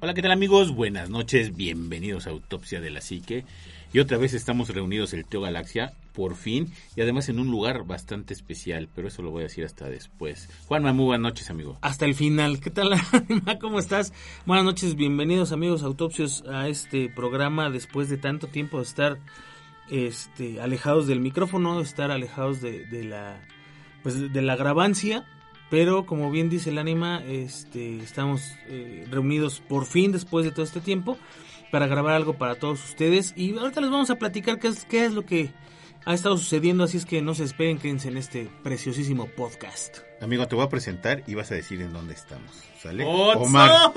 Hola, ¿qué tal amigos? Buenas noches, bienvenidos a Autopsia de la Psique. Y otra vez estamos reunidos el Teo Galaxia, por fin, y además en un lugar bastante especial, pero eso lo voy a decir hasta después. Juanma, muy buenas noches, amigo. Hasta el final. ¿Qué tal, ¿Cómo estás? Buenas noches, bienvenidos amigos autopsios a este programa después de tanto tiempo de estar este, alejados del micrófono, de estar alejados de, de la pues de la grabancia pero como bien dice el ánima, este, estamos eh, reunidos por fin después de todo este tiempo para grabar algo para todos ustedes. Y ahorita les vamos a platicar qué es, qué es lo que ha estado sucediendo, así es que no se esperen, quédense en este preciosísimo podcast. Amigo, te voy a presentar y vas a decir en dónde estamos. ¿Sale? Omar.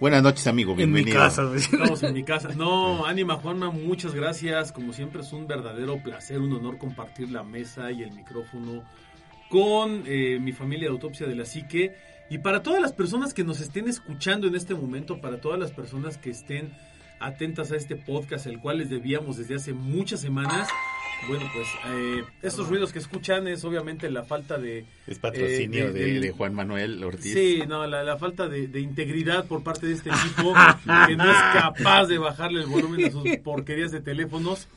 Buenas noches, amigo. Bienvenido. En mi casa. Estamos en mi casa. No, Ánima Juanma, muchas gracias. Como siempre es un verdadero placer, un honor compartir la mesa y el micrófono con eh, mi familia de autopsia de la psique. Y para todas las personas que nos estén escuchando en este momento, para todas las personas que estén atentas a este podcast, el cual les debíamos desde hace muchas semanas. Bueno, pues eh, estos ruidos que escuchan es obviamente la falta de... Es patrocinio eh, de, de, Juan Manuel Ortiz. Sí, no, la, la falta de, de, integridad por parte de este equipo que no es capaz de bajarle el volumen a sus porquerías de teléfonos.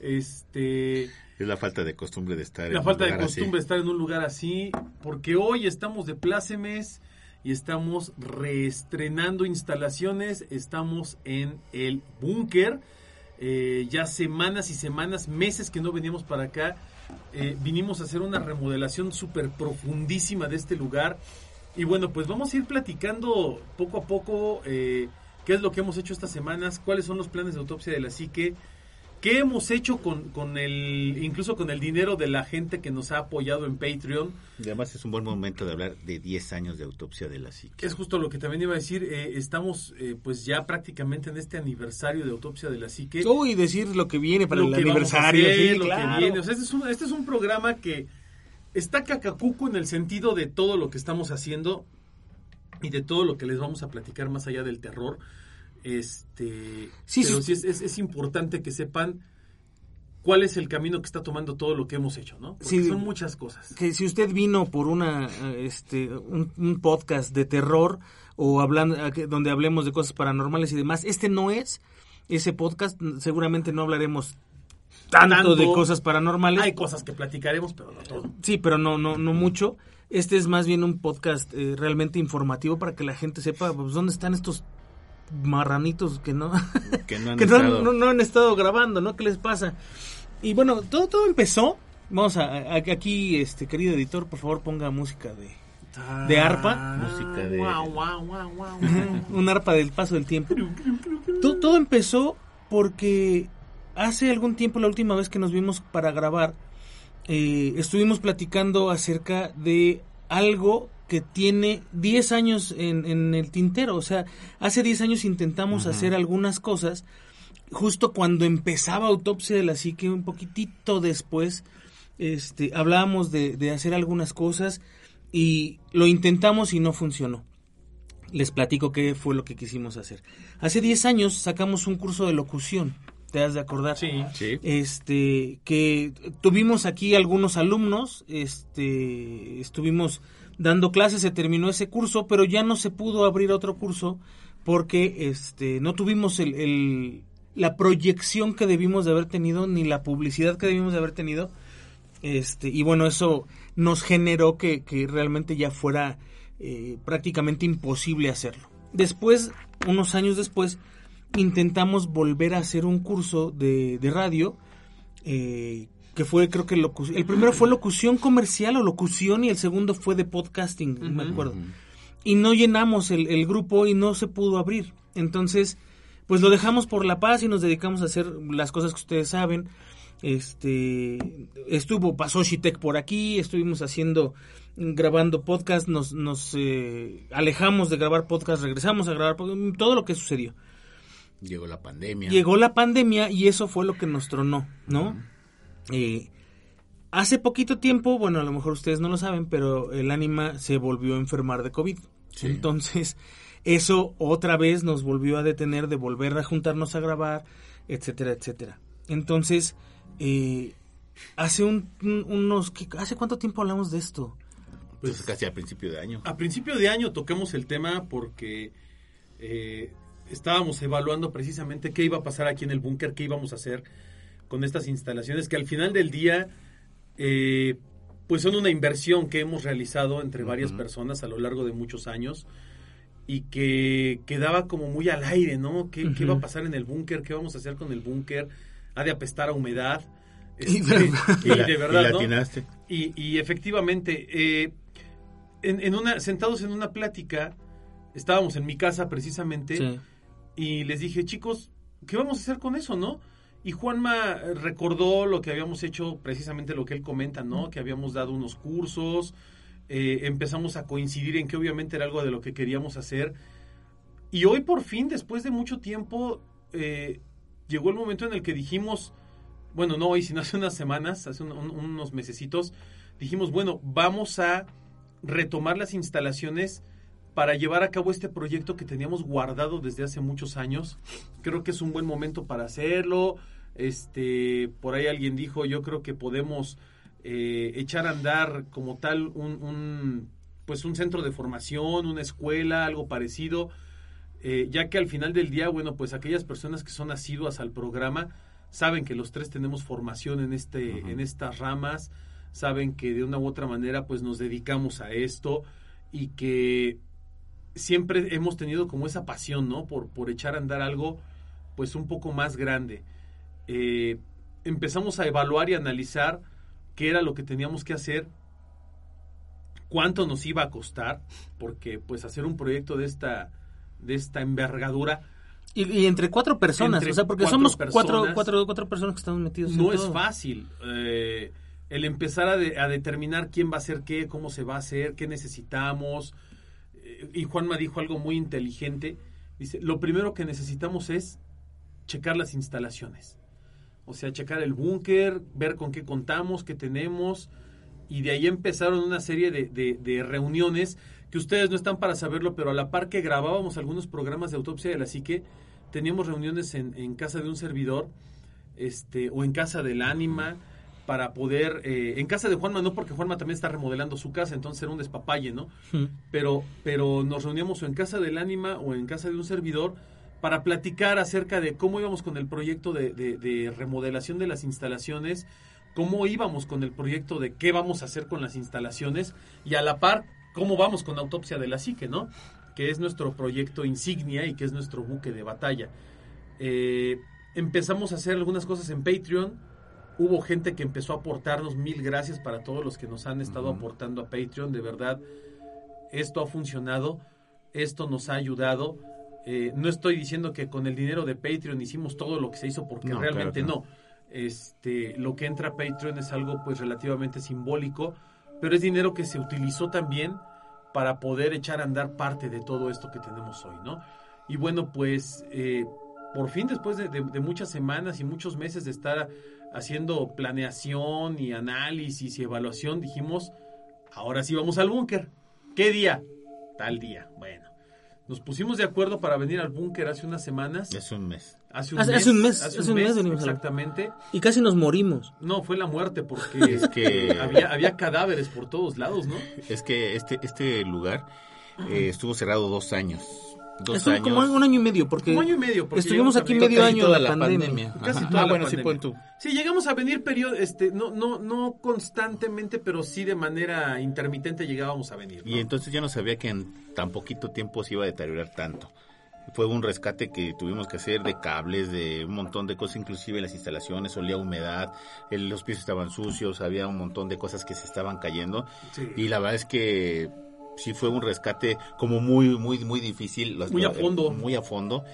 Este... Es la falta de costumbre de estar la en falta un lugar de costumbre de estar en un lugar así, porque hoy estamos de plácemes y estamos reestrenando instalaciones, estamos en el búnker, eh, ya semanas y semanas, meses que no veníamos para acá, eh, vinimos a hacer una remodelación súper profundísima de este lugar. Y bueno, pues vamos a ir platicando poco a poco eh, qué es lo que hemos hecho estas semanas, cuáles son los planes de autopsia de la psique, ¿Qué hemos hecho con, con, el, incluso con el dinero de la gente que nos ha apoyado en Patreon? Y además es un buen momento de hablar de 10 años de autopsia de la psique. Es justo lo que también iba a decir, eh, estamos eh, pues ya prácticamente en este aniversario de autopsia de la psique. Oh, y decir lo que viene para el aniversario. Hacer, sí, lo que viene. O sea, este es, un, este es un programa que está cacacuco en el sentido de todo lo que estamos haciendo y de todo lo que les vamos a platicar más allá del terror. Este, sí, pero sí, es, es, es, importante que sepan cuál es el camino que está tomando todo lo que hemos hecho, ¿no? Porque sí, son muchas cosas. Que si usted vino por una, este, un, un podcast de terror o hablando, donde hablemos de cosas paranormales y demás, este no es ese podcast. Seguramente no hablaremos tanto, tanto de cosas paranormales. Hay cosas que platicaremos, pero no todo. Sí, pero no, no, no mucho. Este es más bien un podcast eh, realmente informativo para que la gente sepa pues, dónde están estos marranitos que no que no han, que estado. No, no, han estado grabando, ¿no? ¿Qué les pasa? Y bueno, todo todo empezó. Vamos a, a aquí este querido editor, por favor, ponga música de de arpa, música de wow, wow, wow, wow. un arpa del paso del tiempo. todo, todo empezó porque hace algún tiempo la última vez que nos vimos para grabar eh, estuvimos platicando acerca de algo que tiene 10 años en, en, el tintero. O sea, hace 10 años intentamos uh -huh. hacer algunas cosas. Justo cuando empezaba Autopsia de la Psique, un poquitito después, este, hablábamos de, de hacer algunas cosas y lo intentamos y no funcionó. Les platico qué fue lo que quisimos hacer. Hace 10 años sacamos un curso de locución. ¿Te has de acordar? Sí, sí. Este, que tuvimos aquí algunos alumnos, este, estuvimos dando clases, se terminó ese curso, pero ya no se pudo abrir otro curso porque este no tuvimos el, el, la proyección que debimos de haber tenido ni la publicidad que debimos de haber tenido. Este y bueno eso nos generó que, que realmente ya fuera eh, prácticamente imposible hacerlo. Después unos años después intentamos volver a hacer un curso de, de radio eh, que fue creo que locución, el primero fue locución comercial o locución y el segundo fue de podcasting, uh -huh. me acuerdo. y no llenamos el, el grupo y no se pudo abrir. Entonces, pues lo dejamos por la paz y nos dedicamos a hacer las cosas que ustedes saben. Este estuvo pasó Shitek por aquí, estuvimos haciendo grabando podcast, nos nos eh, alejamos de grabar podcast, regresamos a grabar todo lo que sucedió. Llegó la pandemia. Llegó la pandemia y eso fue lo que nos tronó, ¿no? Eh, hace poquito tiempo, bueno, a lo mejor ustedes no lo saben, pero el ánima se volvió a enfermar de COVID. Sí. Entonces, eso otra vez nos volvió a detener de volver a juntarnos a grabar, etcétera, etcétera. Entonces, eh, hace un, un- unos... ¿qué- ¿Hace cuánto tiempo hablamos de esto? Pues casi al principio de año. A principio de año tocamos el tema porque eh, estábamos evaluando precisamente qué iba a pasar aquí en el búnker, qué íbamos a hacer con estas instalaciones que al final del día eh, pues son una inversión que hemos realizado entre varias personas a lo largo de muchos años y que quedaba como muy al aire, ¿no? ¿Qué, qué va a pasar en el búnker? ¿Qué vamos a hacer con el búnker? Ha de apestar a humedad. Y Este, de- y de verdad, y ¿no? Y, y efectivamente, eh, en, en una, sentados en una plática, estábamos en mi casa precisamente, Sí. y les dije, chicos, ¿qué vamos a hacer con eso, no? Y Juanma eh, recordó lo que habíamos hecho, precisamente lo que él comenta, ¿no? Que habíamos dado unos cursos, eh, empezamos a coincidir en que obviamente era algo de lo que queríamos hacer. Y hoy por fin, después de mucho tiempo, eh, llegó el momento en el que dijimos, bueno, no hoy, sino hace unas semanas, hace un- un- unos mesecitos, dijimos, bueno, vamos a retomar las instalaciones para llevar a cabo este proyecto que teníamos guardado desde hace muchos años. Creo que es un buen momento para hacerlo. Este, por ahí alguien dijo, yo creo que podemos eh, echar a andar como tal un, un, pues un centro de formación, una escuela, algo parecido, eh, ya que al final del día, bueno, pues aquellas personas que son asiduas al programa saben que los tres tenemos formación en este, en estas ramas, saben que de una u otra manera, pues nos dedicamos a esto y que siempre hemos tenido como esa pasión, ¿no? Por, por echar a andar algo, pues un poco más grande. Eh, empezamos a evaluar y analizar qué era lo que teníamos que hacer, cuánto nos iba a costar, porque pues hacer un proyecto de esta, de esta envergadura Y, y entre cuatro personas, Entre o sea, porque cuatro somos personas. cuatro, cuatro, cuatro personas que estamos metidos en no es todo. fácil. Eh, el empezar a, de- a determinar quién va a hacer qué, cómo se va a hacer, qué necesitamos. Y Juanma dijo algo muy inteligente. Dice, lo primero que necesitamos es checar las instalaciones. O sea, checar el búnker, ver con qué contamos, qué tenemos. Y de ahí empezaron una serie de, reuniones que ustedes no están para saberlo, pero a la par que grabábamos algunos programas de autopsia de la psique, teníamos reuniones en, en casa de un servidor este, o en casa del ánima para poder, eh, en casa de Juanma no porque Juanma también está remodelando su casa, entonces era un despapalle, ¿no? Ujú. pero, pero nos reuníamos o en casa del ánima o en casa de un servidor para platicar acerca de cómo íbamos con el proyecto de, de- de remodelación de las instalaciones, cómo íbamos con el proyecto de qué vamos a hacer con las instalaciones y a la par cómo vamos con autopsia de la psique, ¿no? Que es nuestro proyecto insignia y que es nuestro buque de batalla. Eh, empezamos a hacer algunas cosas en Patreon. Hubo gente que empezó a aportarnos mil gracias para todos los que nos han estado aportando a Patreon. De verdad, esto ha funcionado, esto nos ha ayudado. Eh, no estoy diciendo que con el dinero de Patreon hicimos todo lo que se hizo porque No, realmente claro no. Este, lo que entra a Patreon es algo pues relativamente simbólico, pero es dinero que se utilizó también para poder echar a andar parte de todo esto que tenemos hoy, ¿no? Y bueno, pues eh, por fin después de, de- de muchas semanas y muchos meses de estar haciendo planeación y análisis y evaluación, dijimos, ahora sí vamos al búnker. ¿Qué día? Tal día. Bueno, nos pusimos de acuerdo para venir al búnker hace unas semanas. Es un mes. Hace un Hace- mes. hace un mes, hace un mes Exactamente. Y casi nos morimos. No, fue la muerte porque Es que- había, había cadáveres por todos lados, ¿no? Es que este, este lugar eh, estuvo cerrado dos años. Dos Estuvo años. como un año y medio, porque Un año y medio. porque estuvimos aquí medio Casi año toda de la pandemia. pandemia. Casi Ajá. toda Ah, la bueno, sí, pon tú. Sí, llegamos a venir periodo, este, no, no, no constantemente, pero sí de manera intermitente llegábamos a venir. ¿no? Y entonces yo no sabía que en tan poquito tiempo se iba a deteriorar tanto. Fue un rescate que tuvimos que hacer de cables, de un montón de cosas, inclusive las instalaciones, olía humedad, el- los pisos estaban sucios, había un montón de cosas que se estaban cayendo. Sí. Y la verdad es que sí fue un rescate como muy, muy, muy difícil. Las- Muy a fondo. Muy a fondo.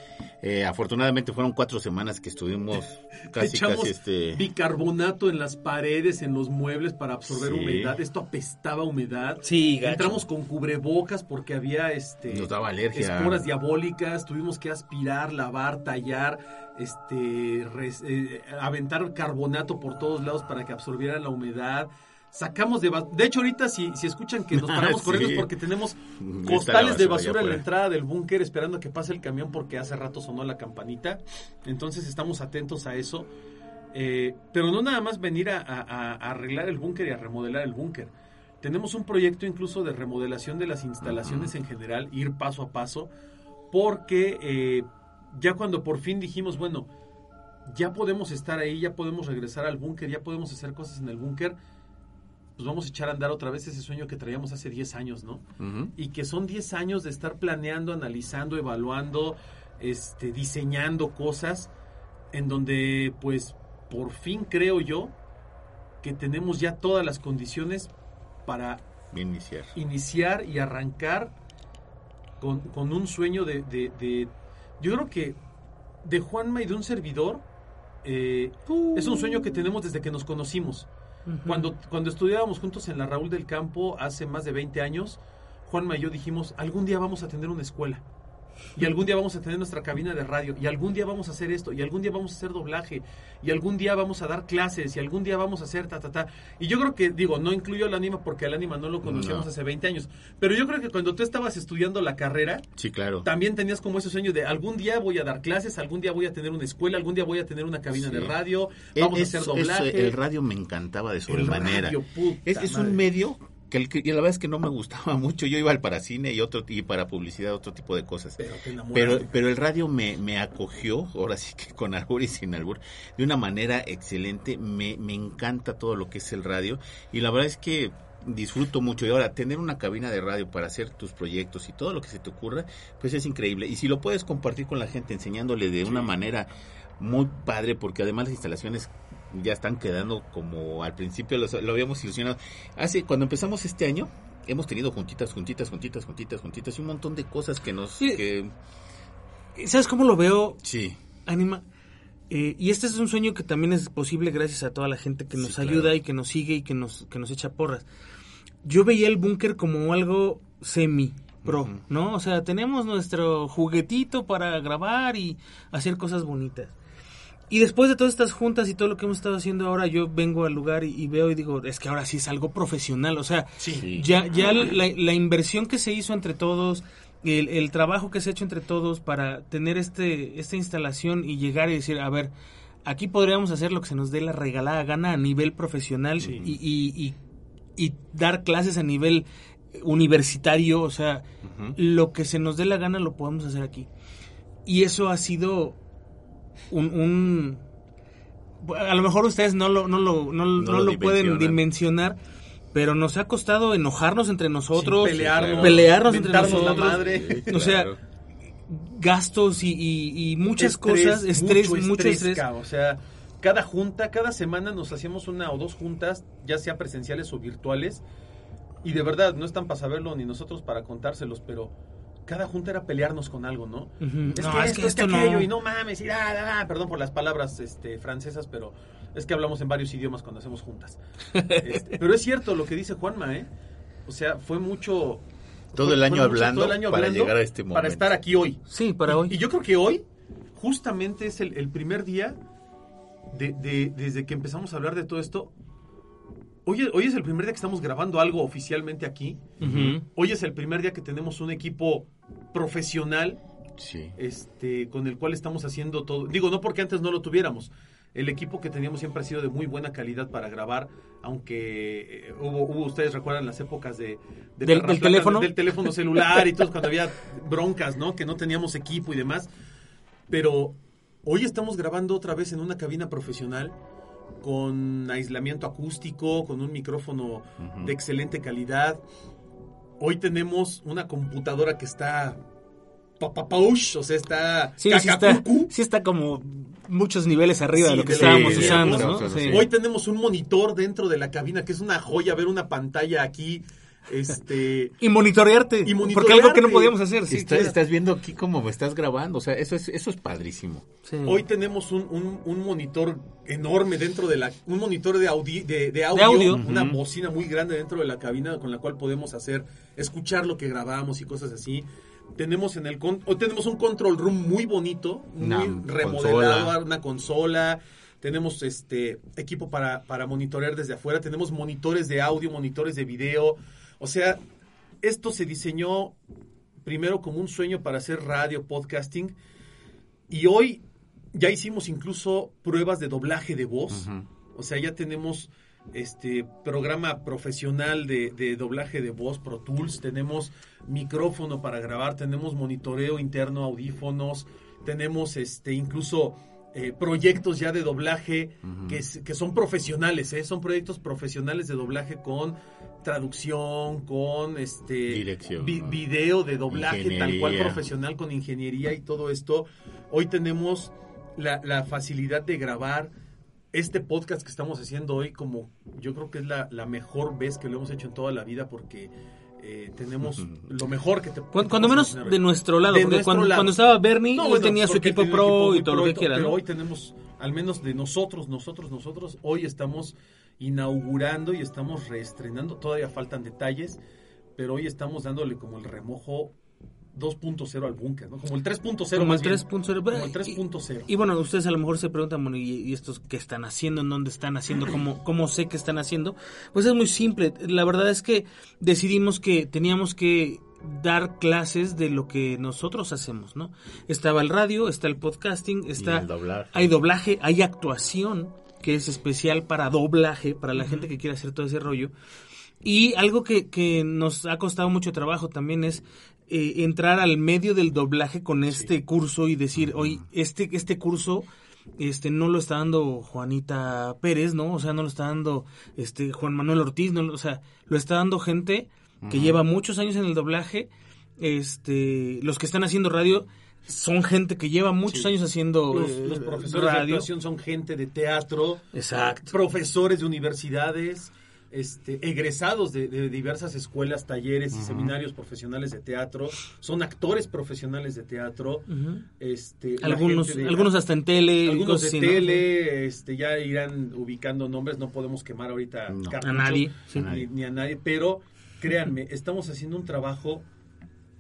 Eh, afortunadamente fueron cuatro semanas que estuvimos casi, Echamos casi este... bicarbonato en las paredes, en los muebles para absorber Sí. humedad. Esto apestaba humedad. Sí, gacho. Entramos con cubrebocas porque había este Nos daba alergia. esporas diabólicas, tuvimos que aspirar, lavar, tallar, este res- eh, aventar carbonato por todos lados para que absorbiera la humedad. Sacamos de ba- de hecho ahorita si, si escuchan que nos paramos Sí. corriendo es porque tenemos costales de basura basura en la entrada del búnker esperando a que pase el camión porque hace rato sonó la campanita. Entonces estamos atentos a eso. Eh, pero no nada más venir a, a- a- a arreglar el búnker y a remodelar el búnker. Tenemos un proyecto incluso de remodelación de las instalaciones en general, ir paso a paso, porque eh, ya cuando por fin dijimos, bueno, ya podemos estar ahí, ya podemos regresar al búnker, ya podemos hacer cosas en el búnker, pues vamos a echar a andar otra vez ese sueño que traíamos hace 10 años, ¿no? Y que son 10 años de estar planeando, analizando, evaluando, este, diseñando cosas en donde pues por fin creo yo que tenemos ya todas las condiciones para Iniciar. iniciar y arrancar con, con un sueño de, de- de- yo creo que de Juanma y de un servidor eh, es un sueño que tenemos desde que nos conocimos. Cuando, cuando estudiábamos juntos en la Raúl del Campo hace más de 20 años, Juanma y yo dijimos, algún día vamos a tener una escuela. Y algún día vamos a tener nuestra cabina de radio. Y algún día vamos a hacer esto. Y algún día vamos a hacer doblaje. Y algún día vamos a dar clases. Y algún día vamos a hacer ta, ta, ta. Y yo creo que, digo, no incluyo al ánima porque al ánima no lo conocíamos No. hace 20 años. Pero yo creo que cuando tú estabas estudiando la carrera, Sí, claro. también tenías como ese sueño de algún día voy a dar clases, algún día voy a tener una escuela, algún día voy a tener una cabina Sí. de radio, Eh, vamos es- a hacer doblaje. el radio me encantaba de sobremanera. Es, es un medio que, el y la verdad es que no me gustaba mucho. Yo iba al para cine y otro y para publicidad, otro tipo de cosas. Pero, pero el radio me, me acogió, ahora sí que con albur y sin albur, de una manera excelente. Me, me encanta todo lo que es el radio. Y la verdad es que disfruto mucho. Y ahora, tener una cabina de radio para hacer tus proyectos y todo lo que se te ocurra, pues es increíble. Y si lo puedes compartir con la gente, enseñándole de una manera muy padre, porque además las instalaciones ya están quedando como al principio los- lo habíamos ilusionado. Hace, cuando empezamos este año, hemos tenido juntitas, juntitas, juntitas, juntitas, juntitas y un montón de cosas que nos... Sí. que- ¿Sabes cómo lo veo, sí. Anima? Eh, y este es un sueño que también es posible gracias a toda la gente que Sí, nos claro. ayuda y que nos sigue y que nos, que nos echa porras. Yo veía el búnker como algo semi pro. ¿no? O sea, tenemos nuestro juguetito para grabar y hacer cosas bonitas. Y después de todas estas juntas y todo lo que hemos estado haciendo ahora, yo vengo al lugar y, y veo y digo, es que ahora sí es algo profesional. O sea, Sí. ya, ya la, la inversión que se hizo entre todos, el, el trabajo que se ha hecho entre todos para tener este esta instalación y llegar y decir, a ver, aquí podríamos hacer lo que se nos dé la regalada gana a nivel profesional Sí. y, y- y- y dar clases a nivel universitario, o sea, lo que se nos dé la gana lo podemos hacer aquí. Y eso ha sido un... un- a lo mejor ustedes no lo, no lo, no, no lo lo pueden dimensionar, pero nos ha costado enojarnos entre nosotros, Sí, pelearnos, pelearnos entre mentarnos la nosotros, madre. O sea, claro. gastos y, y- y muchas Estrés, cosas, estrés, mucho estrés. O sea, cada junta, cada semana nos hacíamos una o dos juntas, ya sea presenciales o virtuales. Y de verdad, no están para saberlo ni nosotros para contárselos, pero cada junta era pelearnos con algo, ¿no? Es No, que es esto, que es que aquello, no. y no mames, y da, da, da. perdón por las palabras este, francesas, pero es que hablamos en varios idiomas cuando hacemos juntas. Este, pero es cierto lo que dice Juanma, ¿eh? O sea, fue mucho... Todo fue- el año fue mucho- hablando todo el año para hablando llegar a este momento. Para estar aquí hoy. Sí, para Y- hoy. Y yo creo que hoy, justamente es el, el primer día de, de- desde que empezamos a hablar de todo esto. Hoy, hoy es el primer día que estamos grabando algo oficialmente aquí. Hoy es el primer día que tenemos un equipo profesional Sí. este, con el cual estamos haciendo todo. Digo, no porque antes no lo tuviéramos. El equipo que teníamos siempre ha sido de muy buena calidad para grabar, aunque eh, hubo, hubo, ustedes recuerdan las épocas de, de ¿Del- teléfono? del teléfono celular y todo, cuando había broncas, ¿no? Que no teníamos equipo y demás. Pero hoy estamos grabando otra vez en una cabina profesional con aislamiento acústico, con un micrófono de excelente calidad. Hoy tenemos una computadora que está papapaush, o sea, está Sí, sí está, sí está como muchos niveles arriba Sí, de lo que de estábamos usando, ¿no? Hoy tenemos un monitor dentro de la cabina que es una joya ver una pantalla aquí este Y monitorearte. Y Porque algo que no monitorearte. podíamos hacer. Sí, Está- claro. Estás viendo aquí cómo me estás grabando, o sea, eso es, eso es padrísimo. Sí. hoy tenemos un, un- un monitor enorme dentro de la un monitor de, audi- de, de audio, De audio. una bocina muy grande dentro de la cabina con la cual podemos hacer escuchar lo que grabamos y cosas así. Tenemos en el con- hoy tenemos un control room muy bonito, muy Una remodelado, consola. una consola. Tenemos este equipo para, para monitorear desde afuera, tenemos monitores de audio, monitores de video. O sea, esto se diseñó primero como un sueño para hacer radio, podcasting, y hoy ya hicimos incluso pruebas de doblaje de voz. O sea, ya tenemos este programa profesional de, de doblaje de voz, Pro Tools, tenemos micrófono para grabar, tenemos monitoreo interno, audífonos, tenemos este incluso eh, proyectos ya de doblaje que, son profesionales, ¿eh? son proyectos profesionales de doblaje con traducción, con este Dirección, vi- ¿no? video de doblaje tal cual profesional con ingeniería y todo esto. Hoy tenemos la, la facilidad de grabar este podcast que estamos haciendo hoy como yo creo que es la, la mejor vez que lo hemos hecho en toda la vida porque eh, tenemos lo mejor que te Cuando, cuando menos de nuestro lado, De porque nuestro cuando, lado. cuando estaba Bernie, No, él bueno, tenía su equipo pro y todo lo que quiera. Pero ¿no? hoy tenemos, al menos de nosotros, nosotros, nosotros, hoy estamos inaugurando y estamos reestrenando. Todavía faltan detalles, pero hoy estamos dándole como el remojo 2.0 al búnker, ¿no? Como el 3.0. Como el más bien. 3.0. Como el 3.0. Y bueno, ustedes a lo mejor se preguntan, bueno, ¿y, y estos qué están haciendo? ¿En dónde están haciendo? ¿Cómo, ¿Cómo sé que están haciendo? Pues es muy simple. La verdad es que decidimos que teníamos que dar clases de lo que nosotros hacemos, ¿no? Estaba el radio, está el podcasting, está... el doblaje. Hay doblaje, hay actuación, que es especial para doblaje, para la gente que quiere hacer todo ese rollo. Y algo que, que nos ha costado mucho trabajo también es eh, entrar al medio del doblaje con este curso y decir, oye, este, este curso este no lo está dando Juanita Pérez, ¿no? O sea, no lo está dando este Juan Manuel Ortiz, no, o sea, lo está dando gente que lleva muchos años en el doblaje. Este, los que están haciendo radio son gente que lleva muchos Sí. años haciendo Los, eh, los profesores de radio. actuación son gente de teatro, Exacto. profesores de universidades, este, egresados de, de diversas escuelas, talleres y seminarios profesionales de teatro, son actores profesionales de teatro, este, Algunos, de- algunos hasta en tele, algunos de tele, este, ya irán ubicando nombres, no podemos quemar ahorita No. A nadie, sí. ni, ni a nadie, pero créanme, estamos haciendo un trabajo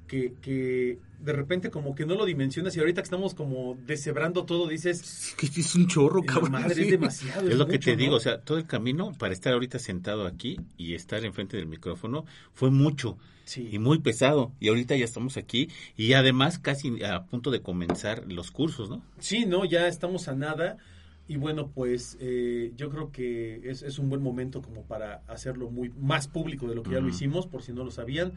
que, que de repente como que no lo dimensionas y ahorita que estamos como deshebrando todo dices, Que es un chorro, "La cabrón. madre sí. es demasiado. Es lo que te digo, ¿no?". o sea, todo el camino para estar ahorita sentado aquí y estar enfrente del micrófono fue mucho Sí. y muy pesado. Y ahorita ya estamos aquí y además casi a punto de comenzar los cursos, ¿no? Sí, no, ya estamos a nada. Y bueno, pues eh, yo creo que es, es un buen momento como para hacerlo muy más público de lo que ya lo hicimos, por si no lo sabían.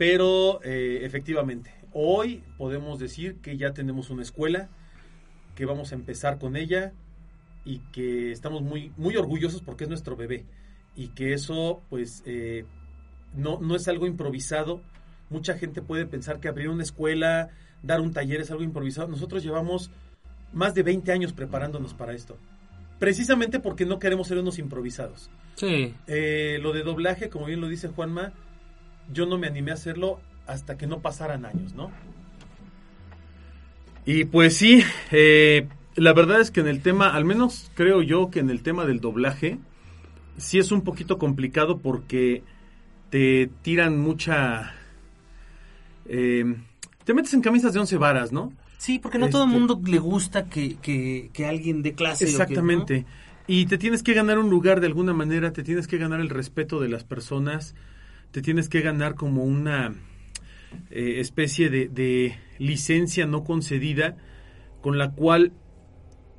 Pero eh, efectivamente, hoy podemos decir que ya tenemos una escuela, que vamos a empezar con ella y que estamos muy, muy orgullosos porque es nuestro bebé. Y que eso, pues, eh, no, no es algo improvisado. Mucha gente puede pensar que abrir una escuela, dar un taller es algo improvisado. Nosotros llevamos más de 20 años preparándonos para esto. Precisamente porque no queremos ser unos improvisados. Sí. Eh, lo de doblaje, como bien lo dice Juanma, yo no me animé a hacerlo hasta que no pasaran años, ¿no? Y pues sí, eh, la verdad es que en el tema, al menos creo yo que en el tema del doblaje, sí es un poquito complicado porque te tiran mucha... eh, te metes en camisas de once varas, ¿no? Sí, porque no todo el Este- mundo le gusta que, que, que alguien dé clase. o que- Exactamente. Y te tienes que ganar un lugar de alguna manera, te tienes que ganar el respeto de las personas, te tienes que ganar como una eh, especie de, de licencia no concedida con la cual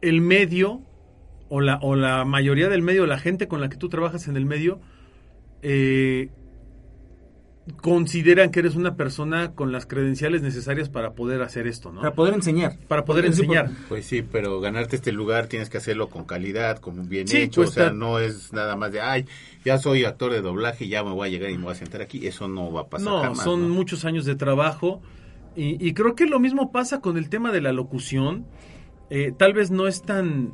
el medio o la, o la mayoría del medio, la gente con la que tú trabajas en el medio, eh, consideran que eres una persona con las credenciales necesarias para poder hacer esto, ¿no? Para poder enseñar. Para poder enseñar. Pues sí, pero ganarte este lugar tienes que hacerlo con calidad, con bien Sí, hecho, o sea, no es nada más de, ay, ya soy actor de doblaje, ya me voy a llegar y me voy a sentar aquí, eso no va a pasar No, jamás, son ¿no? muchos años de trabajo y, y creo que lo mismo pasa con el tema de la locución. Eh, tal vez no es tan...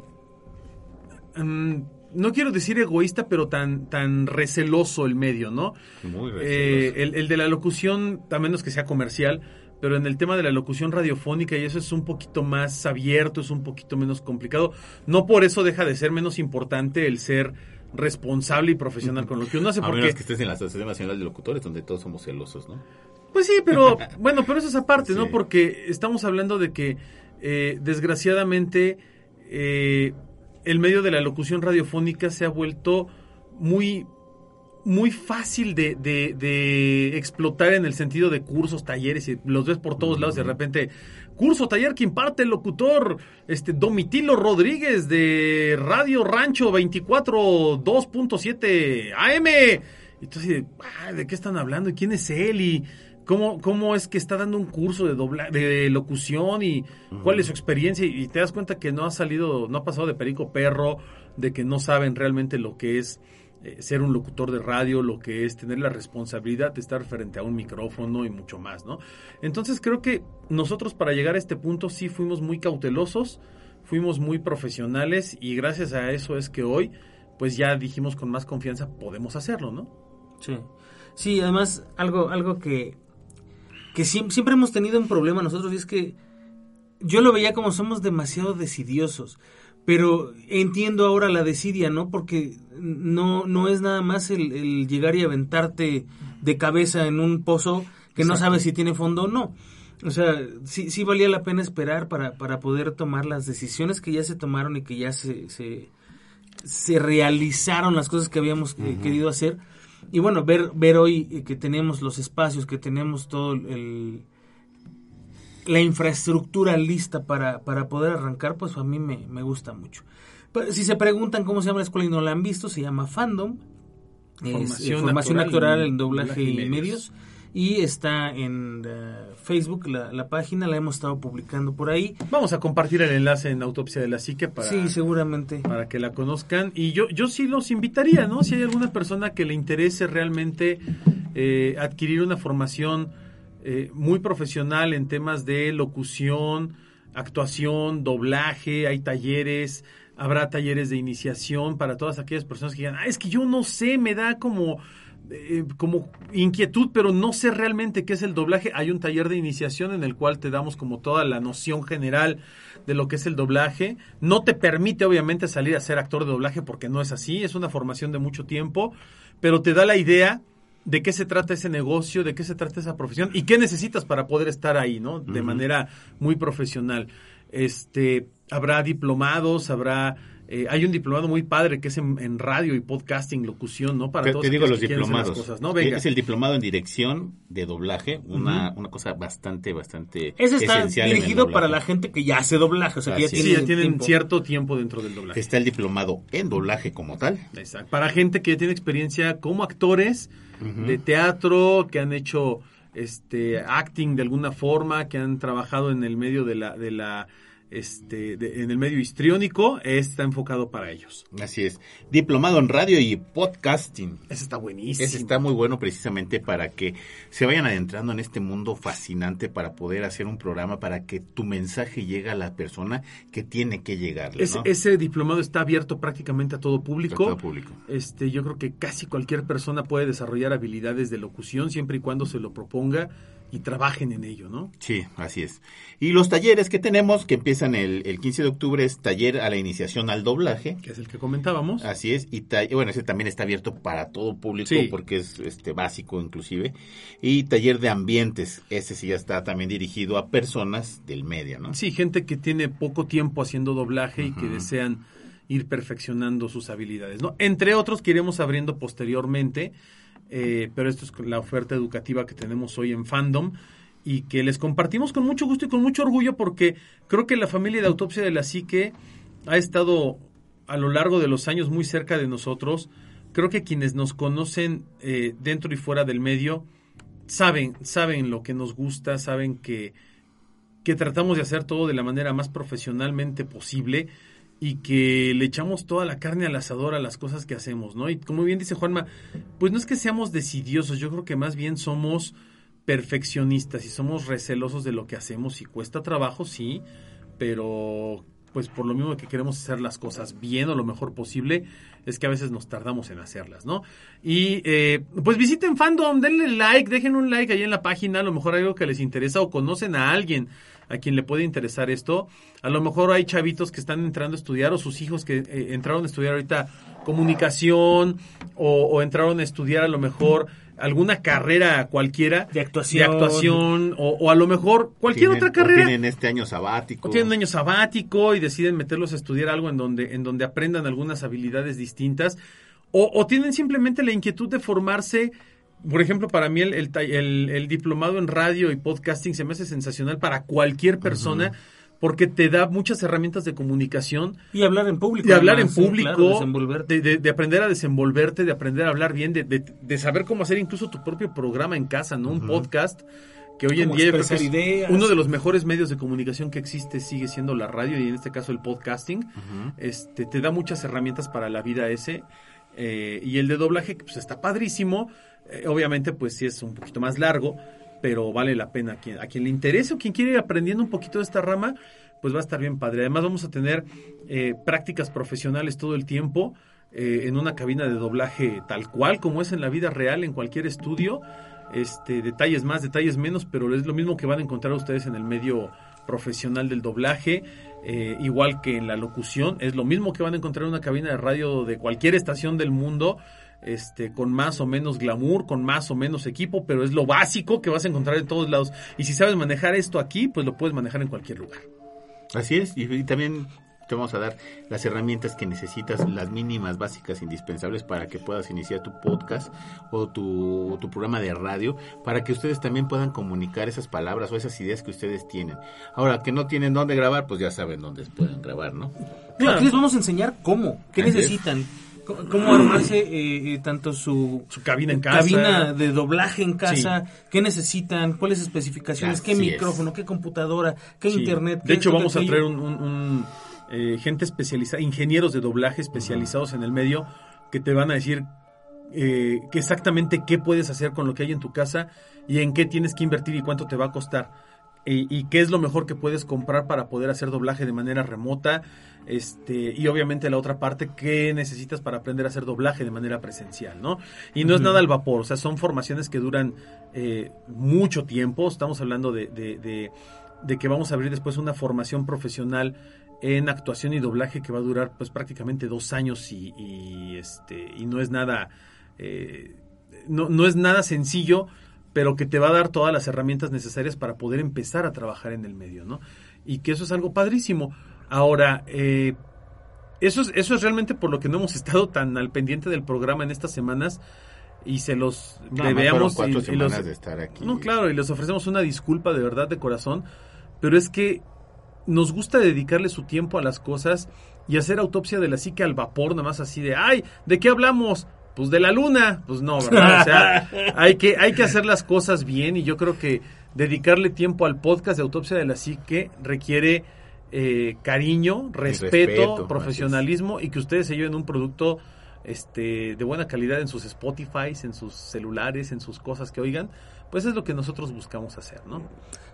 mm, no quiero decir egoísta, pero tan, tan receloso el medio, ¿no? Muy Eh, receloso. el, el de la locución, a menos que sea comercial, pero en el tema de la locución radiofónica y eso es un poquito más abierto, es un poquito menos complicado. No por eso deja de ser menos importante el ser responsable y profesional con lo que uno hace, a porque menos que estés en la Asociación Nacional de Locutores, donde todos somos celosos, ¿no? Pues sí, pero bueno, pero eso es aparte, ¿no? Porque estamos hablando de que eh, desgraciadamente eh, el medio de la locución radiofónica se ha vuelto muy muy fácil de, de- de explotar en el sentido de cursos, talleres, y los ves por todos lados de repente, curso, taller que imparte el locutor este Domitilo Rodríguez de Radio Rancho 24 2.7 AM. "Ah, ¿de qué están hablando? ¿Y quién es él? ¿Y cómo, cómo es que está dando un curso de, dobla de locución? ¿Y cuál es su experiencia? Y te das cuenta que no ha salido, no ha pasado de perico perro, de que no saben realmente lo que es eh, ser un locutor de radio, lo que es tener la responsabilidad de estar frente a un micrófono y mucho más, ¿no? Entonces creo que nosotros para llegar a este punto sí fuimos muy cautelosos, fuimos muy profesionales y gracias a eso es que hoy pues ya dijimos con más confianza podemos hacerlo, ¿no? Sí. Sí, además, algo, algo que, que siem- siempre hemos tenido un problema nosotros y es que yo lo veía como somos demasiado decidiosos. Pero entiendo ahora la desidia, ¿no? Porque no, no es nada más el, el llegar y aventarte de cabeza en un pozo que no sabes si tiene fondo o no. O sea, sí, sí valía la pena esperar para, para poder tomar las decisiones que ya se tomaron y que ya se, se, se realizaron las cosas que habíamos querido hacer. Y bueno, ver, ver hoy eh, que tenemos los espacios, que tenemos todo el, la infraestructura lista para, para poder arrancar, pues a mí me, me gusta mucho. Pero si se preguntan cómo se llama la escuela y no la han visto, se llama Fandom. Es, eh, Formación formación actoral actoral en doblaje, doblaje y y medios. medios. Y está en eh, Facebook, la, la página, la hemos estado publicando por ahí. Vamos a compartir el enlace en Autopsia de la Psique para, Sí, seguramente. para que la conozcan. Y yo, yo sí los invitaría, ¿no? Si hay alguna persona que le interese realmente eh, adquirir una formación eh, muy profesional en temas de locución, actuación, doblaje, hay talleres, habrá talleres de iniciación para todas aquellas personas que digan, ah, es que yo no sé, me da como eh, como inquietud, pero no sé realmente qué es el doblaje. Hay un taller de iniciación en el cual te damos como toda la noción general de lo que es el doblaje. No te permite obviamente salir a ser actor de doblaje porque no es así, es una formación de mucho tiempo, pero te da la idea de qué se trata ese negocio, de qué se trata esa profesión y qué necesitas para poder estar ahí, ¿no? De manera muy profesional. Este, habrá diplomados, habrá eh, hay un diplomado muy padre que es en, en radio y podcasting, locución, ¿no? Para Te, todos te digo los que quieren hacer las diplomados. cosas, ¿no? Venga. Es el diplomado en dirección de doblaje, una, una cosa bastante, bastante Ese está esencial en el dirigido para la gente que ya hace doblaje, o sea, que ya Sí, ya tienen tiempo. cierto tiempo dentro del doblaje. Está el diplomado en doblaje como tal. Exacto. Para gente que ya tiene experiencia como actores de teatro, que han hecho este acting de alguna forma, que han trabajado en el medio de la de la este de- en el medio histriónico, está enfocado para ellos. Así es. Diplomado en radio y podcasting. Ese está buenísimo. Ese está muy bueno precisamente para que se vayan adentrando en este mundo fascinante para poder hacer un programa para que tu mensaje llegue a la persona que tiene que llegarle. Ese, ¿no? ese diplomado está abierto prácticamente a todo público. A todo público. Este, yo creo que casi cualquier persona puede desarrollar habilidades de locución siempre y cuando se lo proponga y trabajen en ello, ¿no? Sí, así es. Y los talleres que tenemos, que empiezan el, el 15 de octubre, es taller a la iniciación al doblaje. Que es el que comentábamos. Así es, y bueno, ese también está abierto para todo público Sí. porque es este básico inclusive. Y taller de ambientes, ese sí ya está también dirigido a personas del medio, ¿no? Sí, gente que tiene poco tiempo haciendo doblaje y que desean ir perfeccionando sus habilidades, ¿no? Entre otros que iremos abriendo posteriormente, eh, pero esto es la oferta educativa que tenemos hoy en Fandom y que les compartimos con mucho gusto y con mucho orgullo porque creo que la familia de Autopsia de la Psique ha estado a lo largo de los años muy cerca de nosotros. Creo que quienes nos conocen eh, dentro y fuera del medio saben, saben lo que nos gusta, saben que, que tratamos de hacer todo de la manera más profesionalmente posible y que le echamos toda la carne al asador a las cosas que hacemos, ¿no? Y como bien dice Juanma, pues no es que seamos decidiosos, yo creo que más bien somos perfeccionistas y somos recelosos de lo que hacemos y cuesta trabajo, sí, pero pues por lo mismo que queremos hacer las cosas bien o lo mejor posible, es que a veces nos tardamos en hacerlas, ¿no? Y eh, pues visiten Fandom, denle like, dejen un like ahí en la página, a lo mejor algo que les interesa o conocen a alguien a quien le puede interesar esto. A lo mejor hay chavitos que están entrando a estudiar o sus hijos que eh, entraron a estudiar ahorita comunicación o, o entraron a estudiar a lo mejor alguna carrera cualquiera De actuación. de actuación, o, o a lo mejor cualquier Tienen- otra o carrera Tienen este año sabático. o tienen un año sabático y deciden meterlos a estudiar algo en donde, en donde aprendan algunas habilidades distintas, o, o tienen simplemente la inquietud de formarse. Por ejemplo, para mí el, el, ta- el- el diplomado en radio y podcasting se me hace sensacional para cualquier persona porque te da muchas herramientas de comunicación Y hablar en público. de hablar en sí, público, claro, de, de- de aprender a desenvolverte, de aprender a hablar bien, de, de- saber cómo hacer incluso tu propio programa en casa, ¿no? Un podcast que hoy en día yo creo que expresar es ideas. uno de los mejores medios de comunicación que existe sigue siendo la radio y en este caso el podcasting. Este te da muchas herramientas para la vida ese eh, y el de doblaje pues está padrísimo. Eh, obviamente pues sí es un poquito más largo, pero vale la pena a quien, le interese o quien quiere ir aprendiendo un poquito de esta rama, pues va a estar bien padre. Además vamos a tener eh, prácticas profesionales todo el tiempo eh, en una cabina de doblaje tal cual como es en la vida real, en cualquier estudio. Este, detalles más, detalles menos, pero es lo mismo que van a encontrar ustedes en el medio profesional del doblaje, eh, igual que en la locución, es lo mismo que van a encontrar en una cabina de radio de cualquier estación del mundo, este, con más o menos glamour, con más o menos equipo, pero es lo básico que vas a encontrar en todos lados. Y si sabes manejar esto aquí, pues lo puedes manejar en cualquier lugar. Así es, y, y también te vamos a dar las herramientas que necesitas, las mínimas, básicas, indispensables para que puedas iniciar tu podcast o tu, tu programa de radio, para que ustedes también puedan comunicar esas palabras o esas ideas que ustedes tienen. Ahora, que no tienen dónde grabar, pues ya saben dónde pueden grabar, ¿no? Aquí les vamos a enseñar cómo, qué es. Cómo, cómo armarse eh, eh, tanto su, Su cabina en casa. cabina de doblaje en casa, qué necesitan, cuáles especificaciones, qué es. micrófono, qué computadora, qué Sí. internet. qué De hecho, vamos a traer un, un- un, eh, gente especializada, ingenieros de doblaje especializados en el medio, que te van a decir eh, que exactamente qué puedes hacer con lo que hay en tu casa y en qué tienes que invertir y cuánto te va a costar. Y, y qué es lo mejor que puedes comprar para poder hacer doblaje de manera remota. Este, y obviamente la otra parte, qué necesitas para aprender a hacer doblaje de manera presencial, ¿no? Y no es nada al vapor, o sea, son formaciones que duran eh, mucho tiempo. Estamos hablando de, de- de- de que vamos a abrir después una formación profesional en actuación y doblaje que va a durar pues prácticamente dos años y, y, este y no es nada eh, no, no es nada sencillo pero que te va a dar todas las herramientas necesarias para poder empezar a trabajar en el medio no y que eso es algo padrísimo ahora eh, eso es eso es realmente por lo que no hemos estado tan al pendiente del programa en estas semanas y se los veamos fueron cuatro semanas de estar aquí. no, claro, y les ofrecemos una disculpa de verdad, de corazón, pero es que nos gusta dedicarle su tiempo a las cosas y hacer autopsia de la psique al vapor, nada más así de, ay, ¿de qué hablamos? Pues de la luna. Pues no, ¿verdad? O sea, hay que, hay que hacer las cosas bien y yo creo que dedicarle tiempo al podcast de autopsia de la psique requiere eh, cariño, respeto, profesionalismo y que ustedes se lleven un producto este, de buena calidad en sus Spotify, en sus celulares, en sus cosas que oigan, pues es lo que nosotros buscamos hacer, ¿no?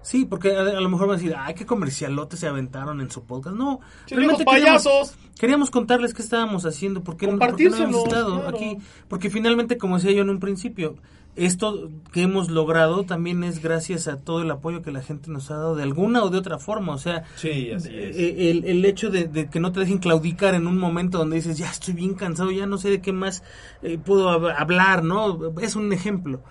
Sí, porque a, a lo mejor van a decir, ay, qué comercialotes se aventaron en su podcast. No, realmente queríamos, payasos. queríamos contarles qué estábamos haciendo, por qué, por qué no hemos estado claro. aquí. Porque finalmente, como decía yo en un principio, esto que hemos logrado también es gracias a todo el apoyo que la gente nos ha dado de alguna o de otra forma. O sea, Sí, así es. eh, el, el hecho de, de que no te dejen claudicar en un momento donde dices, ya estoy bien cansado, ya no sé de qué más eh, puedo hab- hablar, ¿no? Es un ejemplo.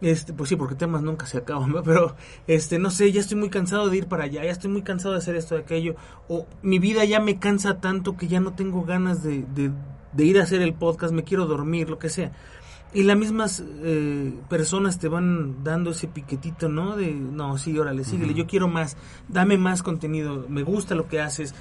Este, pues sí, porque temas nunca se acaban, ¿no? pero este, no sé, ya estoy muy cansado de ir para allá, ya estoy muy cansado de hacer esto, de aquello, o mi vida ya me cansa tanto que ya no tengo ganas de, de, de ir a hacer el podcast, me quiero dormir, lo que sea. Y las mismas eh, personas te van dando ese piquetito, ¿no? De, no, sí, órale, síguele, yo quiero más, dame más contenido, me gusta lo que haces.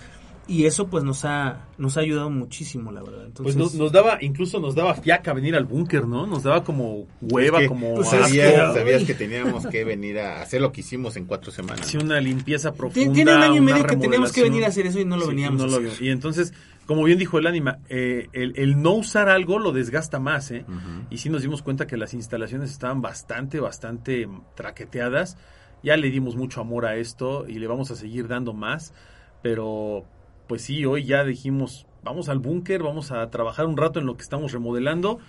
Y eso pues nos ha, nos ha ayudado muchísimo, la verdad. Pues Entonces, nos, nos daba, incluso nos daba fiaca venir al búnker, ¿no? Nos daba como hueva, Es que como pues, asco. sabías, que teníamos que venir a hacer lo que hicimos en cuatro semanas. Sí, una limpieza profunda. Tiene- un año y medio que teníamos que venir a hacer eso y no lo Sí, veníamos no a lo hacer. vimos. Y entonces, como bien dijo el ánima, eh, el, el no usar algo lo desgasta más, ¿eh? Y sí nos dimos cuenta que las instalaciones estaban bastante, bastante traqueteadas. Ya le dimos mucho amor a esto y le vamos a seguir dando más, pero pues sí, hoy ya dijimos, vamos al búnker, vamos a trabajar un rato en lo que estamos remodelando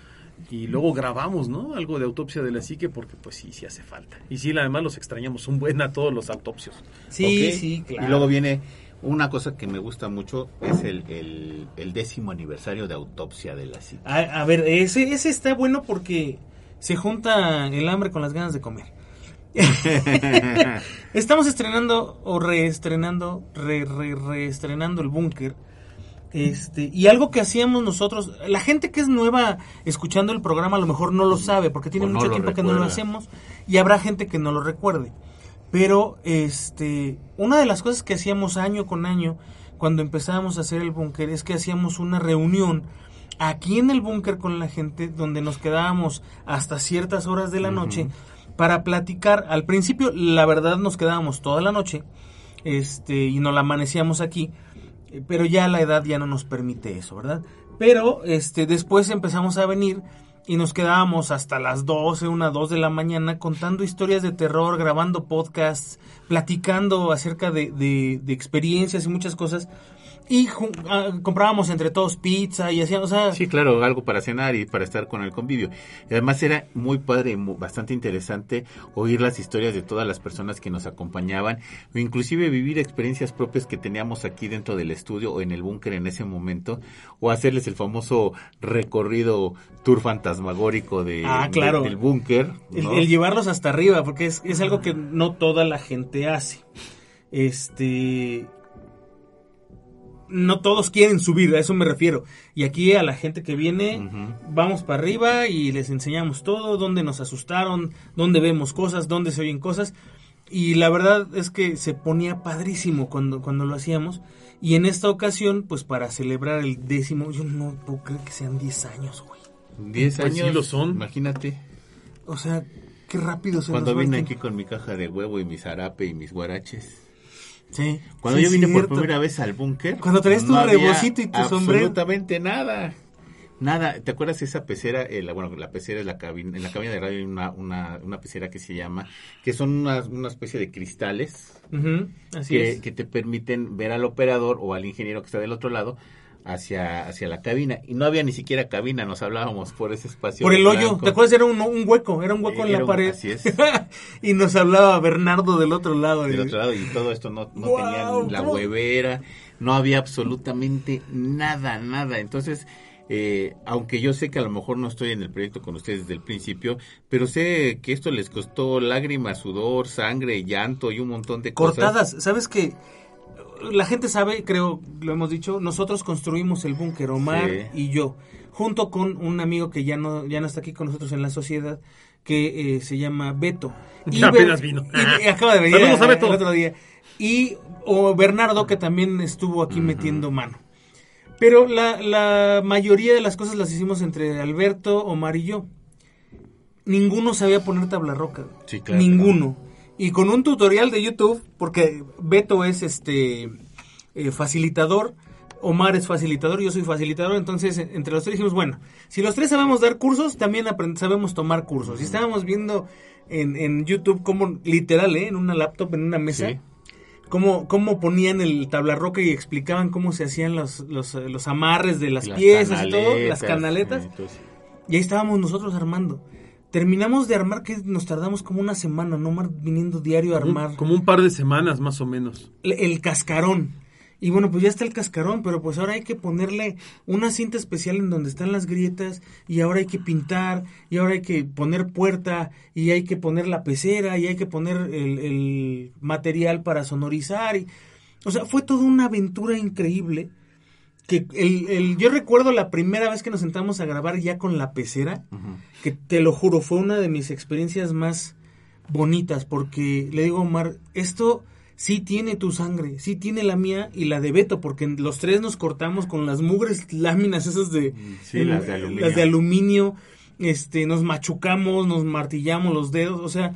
y luego grabamos, ¿no? Algo de autopsia de la psique porque pues sí, sí hace falta. Y sí, además los extrañamos un buen a todos los autopsios. Sí, sí, claro. Y luego viene una cosa que me gusta mucho, es el, el, el décimo aniversario de autopsia de la psique. A, a ver, ese, ese está bueno porque se junta el hambre con las ganas de comer. Estamos estrenando o reestrenando, re, re, reestrenando el búnker. Este, y algo que hacíamos nosotros, la gente que es nueva escuchando el programa a lo mejor no lo sabe porque tiene no mucho tiempo que no lo hacemos y habrá gente que no lo recuerde. Pero este, una de las cosas que hacíamos año con año cuando empezábamos a hacer el búnker es que hacíamos una reunión aquí en el búnker con la gente donde nos quedábamos hasta ciertas horas de la noche para platicar. Al principio, la verdad, nos quedábamos toda la noche este, y nos la amanecíamos aquí, pero ya la edad ya no nos permite eso, ¿verdad? Pero este, después empezamos a venir y nos quedábamos hasta las 12, una, 2 de la mañana contando historias de terror, grabando podcasts, platicando acerca de, de- de experiencias y muchas cosas. Y ah, comprábamos entre todos pizza y hacíamos, o sea, Sí, claro, algo para cenar y para estar con el convivio. Y además era muy padre y mu- bastante interesante oír las historias de todas las personas que nos acompañaban, o inclusive vivir experiencias propias que teníamos aquí dentro del estudio o en el búnker en ese momento, o hacerles el famoso recorrido tour fantasmagórico de, Ah, de- claro. del búnker. El, el llevarlos hasta arriba, porque es, es algo que no toda la gente hace. Este. No todos quieren subir, a eso me refiero. Y aquí a la gente que viene, vamos para arriba y les enseñamos todo, dónde nos asustaron, dónde vemos cosas, dónde se oyen cosas. Y la verdad es que se ponía padrísimo cuando, cuando lo hacíamos. Y en esta ocasión, pues para celebrar el décimo, yo no puedo creer que sean 10 años, güey. 10 Pues sí años, lo son. imagínate. O sea, qué rápido se Cuando vine aquí con mi caja de huevo y mi zarape y mis guaraches. Sí. Cuando sí, yo vine por primera vez al búnker. Cuando traías tu había rebocito y tu sombrero. Absolutamente nada. Nada. ¿Te acuerdas esa pecera? Eh, la- bueno, la pecera es la cabina. En la cabina de radio hay una, una, una pecera que se llama. Que son una, una especie de cristales. Ujú, así Que, es. que te permiten ver al operador o al ingeniero que está del otro lado. Hacia, hacia la cabina. Y no había ni siquiera cabina. Nos hablábamos por ese espacio. Por el hoyo. ¿te acuerdas? Era un, un hueco, era un hueco en la un- pared. así es. y nos hablaba Bernardo del otro lado. del y- otro lado y todo esto no, no tenían la huevera, no había absolutamente nada, nada. Entonces, eh, aunque yo sé que a lo mejor no estoy en el proyecto con ustedes desde el principio, pero sé que esto les costó lágrimas, sudor, sangre, llanto y un montón de cosas. Cortadas, ¿sabes qué? La gente sabe, creo, lo hemos dicho, nosotros construimos el búnker, Omar Sí. y yo, junto con un amigo que ya no, ya no está aquí con nosotros en la sociedad, que eh, se llama Beto. Que apenas vino. y- y acaba de venir Saludos a a- Beto. el otro día. Y o Bernardo, que también estuvo aquí metiendo mano. Pero la, la mayoría de las cosas las hicimos entre Alberto, Omar y yo. Ninguno sabía poner tabla roca. Sí, claro. Ninguno. Y con un tutorial de YouTube, porque Beto es este eh, facilitador, Omar es facilitador, yo soy facilitador, entonces entre los tres dijimos, bueno, si los tres sabemos dar cursos, también sabemos tomar cursos. Y estábamos viendo en, en YouTube cómo, literal, ¿eh? en una laptop, en una mesa, Sí. cómo, cómo ponían el tabla roca y explicaban cómo se hacían los, los, los amarres de las, Las piezas y todo, las canaletas, entonces, Y ahí estábamos nosotros armando. Terminamos de armar, que nos tardamos como una semana, ¿no? Mar- Viniendo diario a armar Como un par de semanas más o menos. el, el cascarón. Y bueno, pues ya está el cascarón, pero pues ahora hay que ponerle una cinta especial en donde están las grietas y ahora hay que pintar y ahora hay que poner puerta y hay que poner la pecera y hay que poner el, el material para sonorizar. Y, o sea, fue toda una aventura increíble. Que el, el- yo recuerdo la primera vez que nos sentamos a grabar ya con la pecera, que te lo juro, fue una de mis experiencias más bonitas, porque le digo a Omar, esto sí tiene tu sangre, sí tiene la mía y la de Beto, porque los tres nos cortamos con las mugres láminas esas de, Sí, las de aluminio. las de aluminio, este, nos machucamos, nos martillamos los dedos, o sea,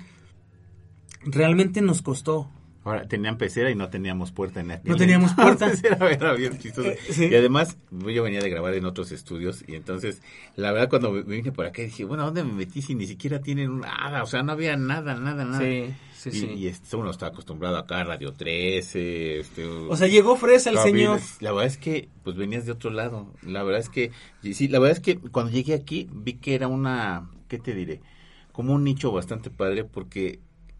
realmente nos costó. Ahora, tenían pecera y no teníamos puerta en aquel No teníamos puerta. entonces era, era bien chistoso. Eh, sí. Y además, yo venía de grabar en otros estudios y entonces, la verdad, cuando me vine por acá dije, bueno, ¿a dónde me metí si ni siquiera tienen nada? O sea, no había nada, nada, nada. Sí. sí, y, sí. y este, uno está acostumbrado acá Radio 13. Este, O sea, llegó fresa el señor. La verdad es que, pues venías de otro lado. La verdad es que, sí, la verdad es que cuando llegué aquí vi que era una, ¿qué te diré? Como un nicho bastante padre porque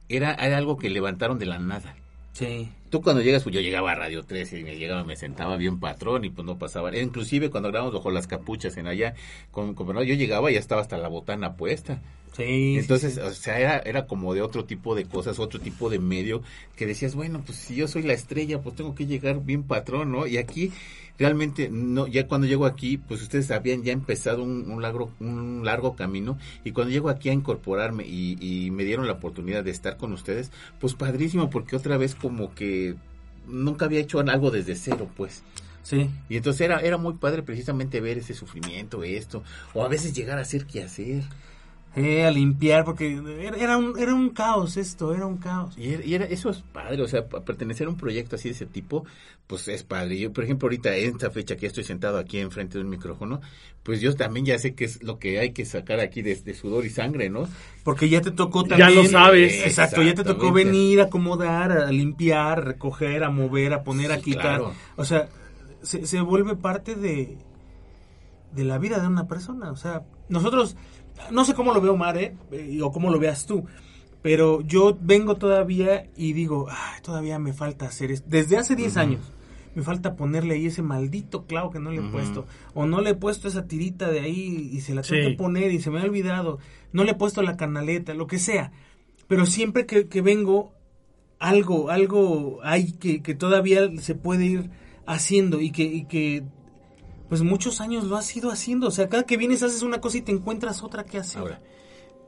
era, era algo que levantaron de la nada. Sí. Tú cuando llegas, pues yo llegaba a Radio 13 y me llegaba, me sentaba bien patrón y pues no pasaba. Inclusive cuando grabamos bajo las capuchas en allá, con, con Bernardo, yo llegaba y ya estaba hasta la botana puesta. Sí. Entonces, sí, sí. o sea, era, era como de otro tipo de cosas, otro tipo de medio, que decías, bueno, pues si yo soy la estrella, pues tengo que llegar bien patrón, ¿no? Y aquí, realmente, no, ya cuando llego aquí, pues ustedes habían ya empezado un, un largo, un largo camino, y cuando llego aquí a incorporarme y, y me dieron la oportunidad de estar con ustedes, pues padrísimo, porque otra vez como que nunca había hecho algo desde cero, pues. Sí. Y entonces era, era muy padre precisamente ver ese sufrimiento, esto, o a veces llegar a hacer qué hacer. Eh, a limpiar, porque era, era un, era un caos esto, era un caos. Y era, y era- eso es padre, o sea, pertenecer a un proyecto así de ese tipo, pues es padre. Yo, por ejemplo, ahorita en esta fecha que estoy sentado aquí enfrente de un micrófono, pues yo también ya sé que es lo que hay que sacar aquí de, de sudor y sangre, ¿no? Porque ya te tocó Ya también. lo sabes. Exacto, ya te tocó venir, acomodar, a limpiar, a recoger, a mover, a poner, a quitar. claro. O sea, se, se vuelve parte de, de la vida de una persona. O sea, nosotros, no sé cómo lo veo Mare, eh, o cómo lo veas tú, pero yo vengo todavía y digo, "Ay, todavía me falta hacer esto. Desde hace 10 años. Me falta ponerle ahí ese maldito clavo que no le he puesto. O no le he puesto esa tirita de ahí y se la tengo Sí. que poner y se me ha olvidado. No le he puesto la canaleta, lo que sea. Pero siempre que, que vengo, algo, algo hay que, que todavía se puede ir haciendo y que, y que pues muchos años lo has ido haciendo. O sea, cada que vienes haces una cosa y te encuentras otra que hacer. Ahora,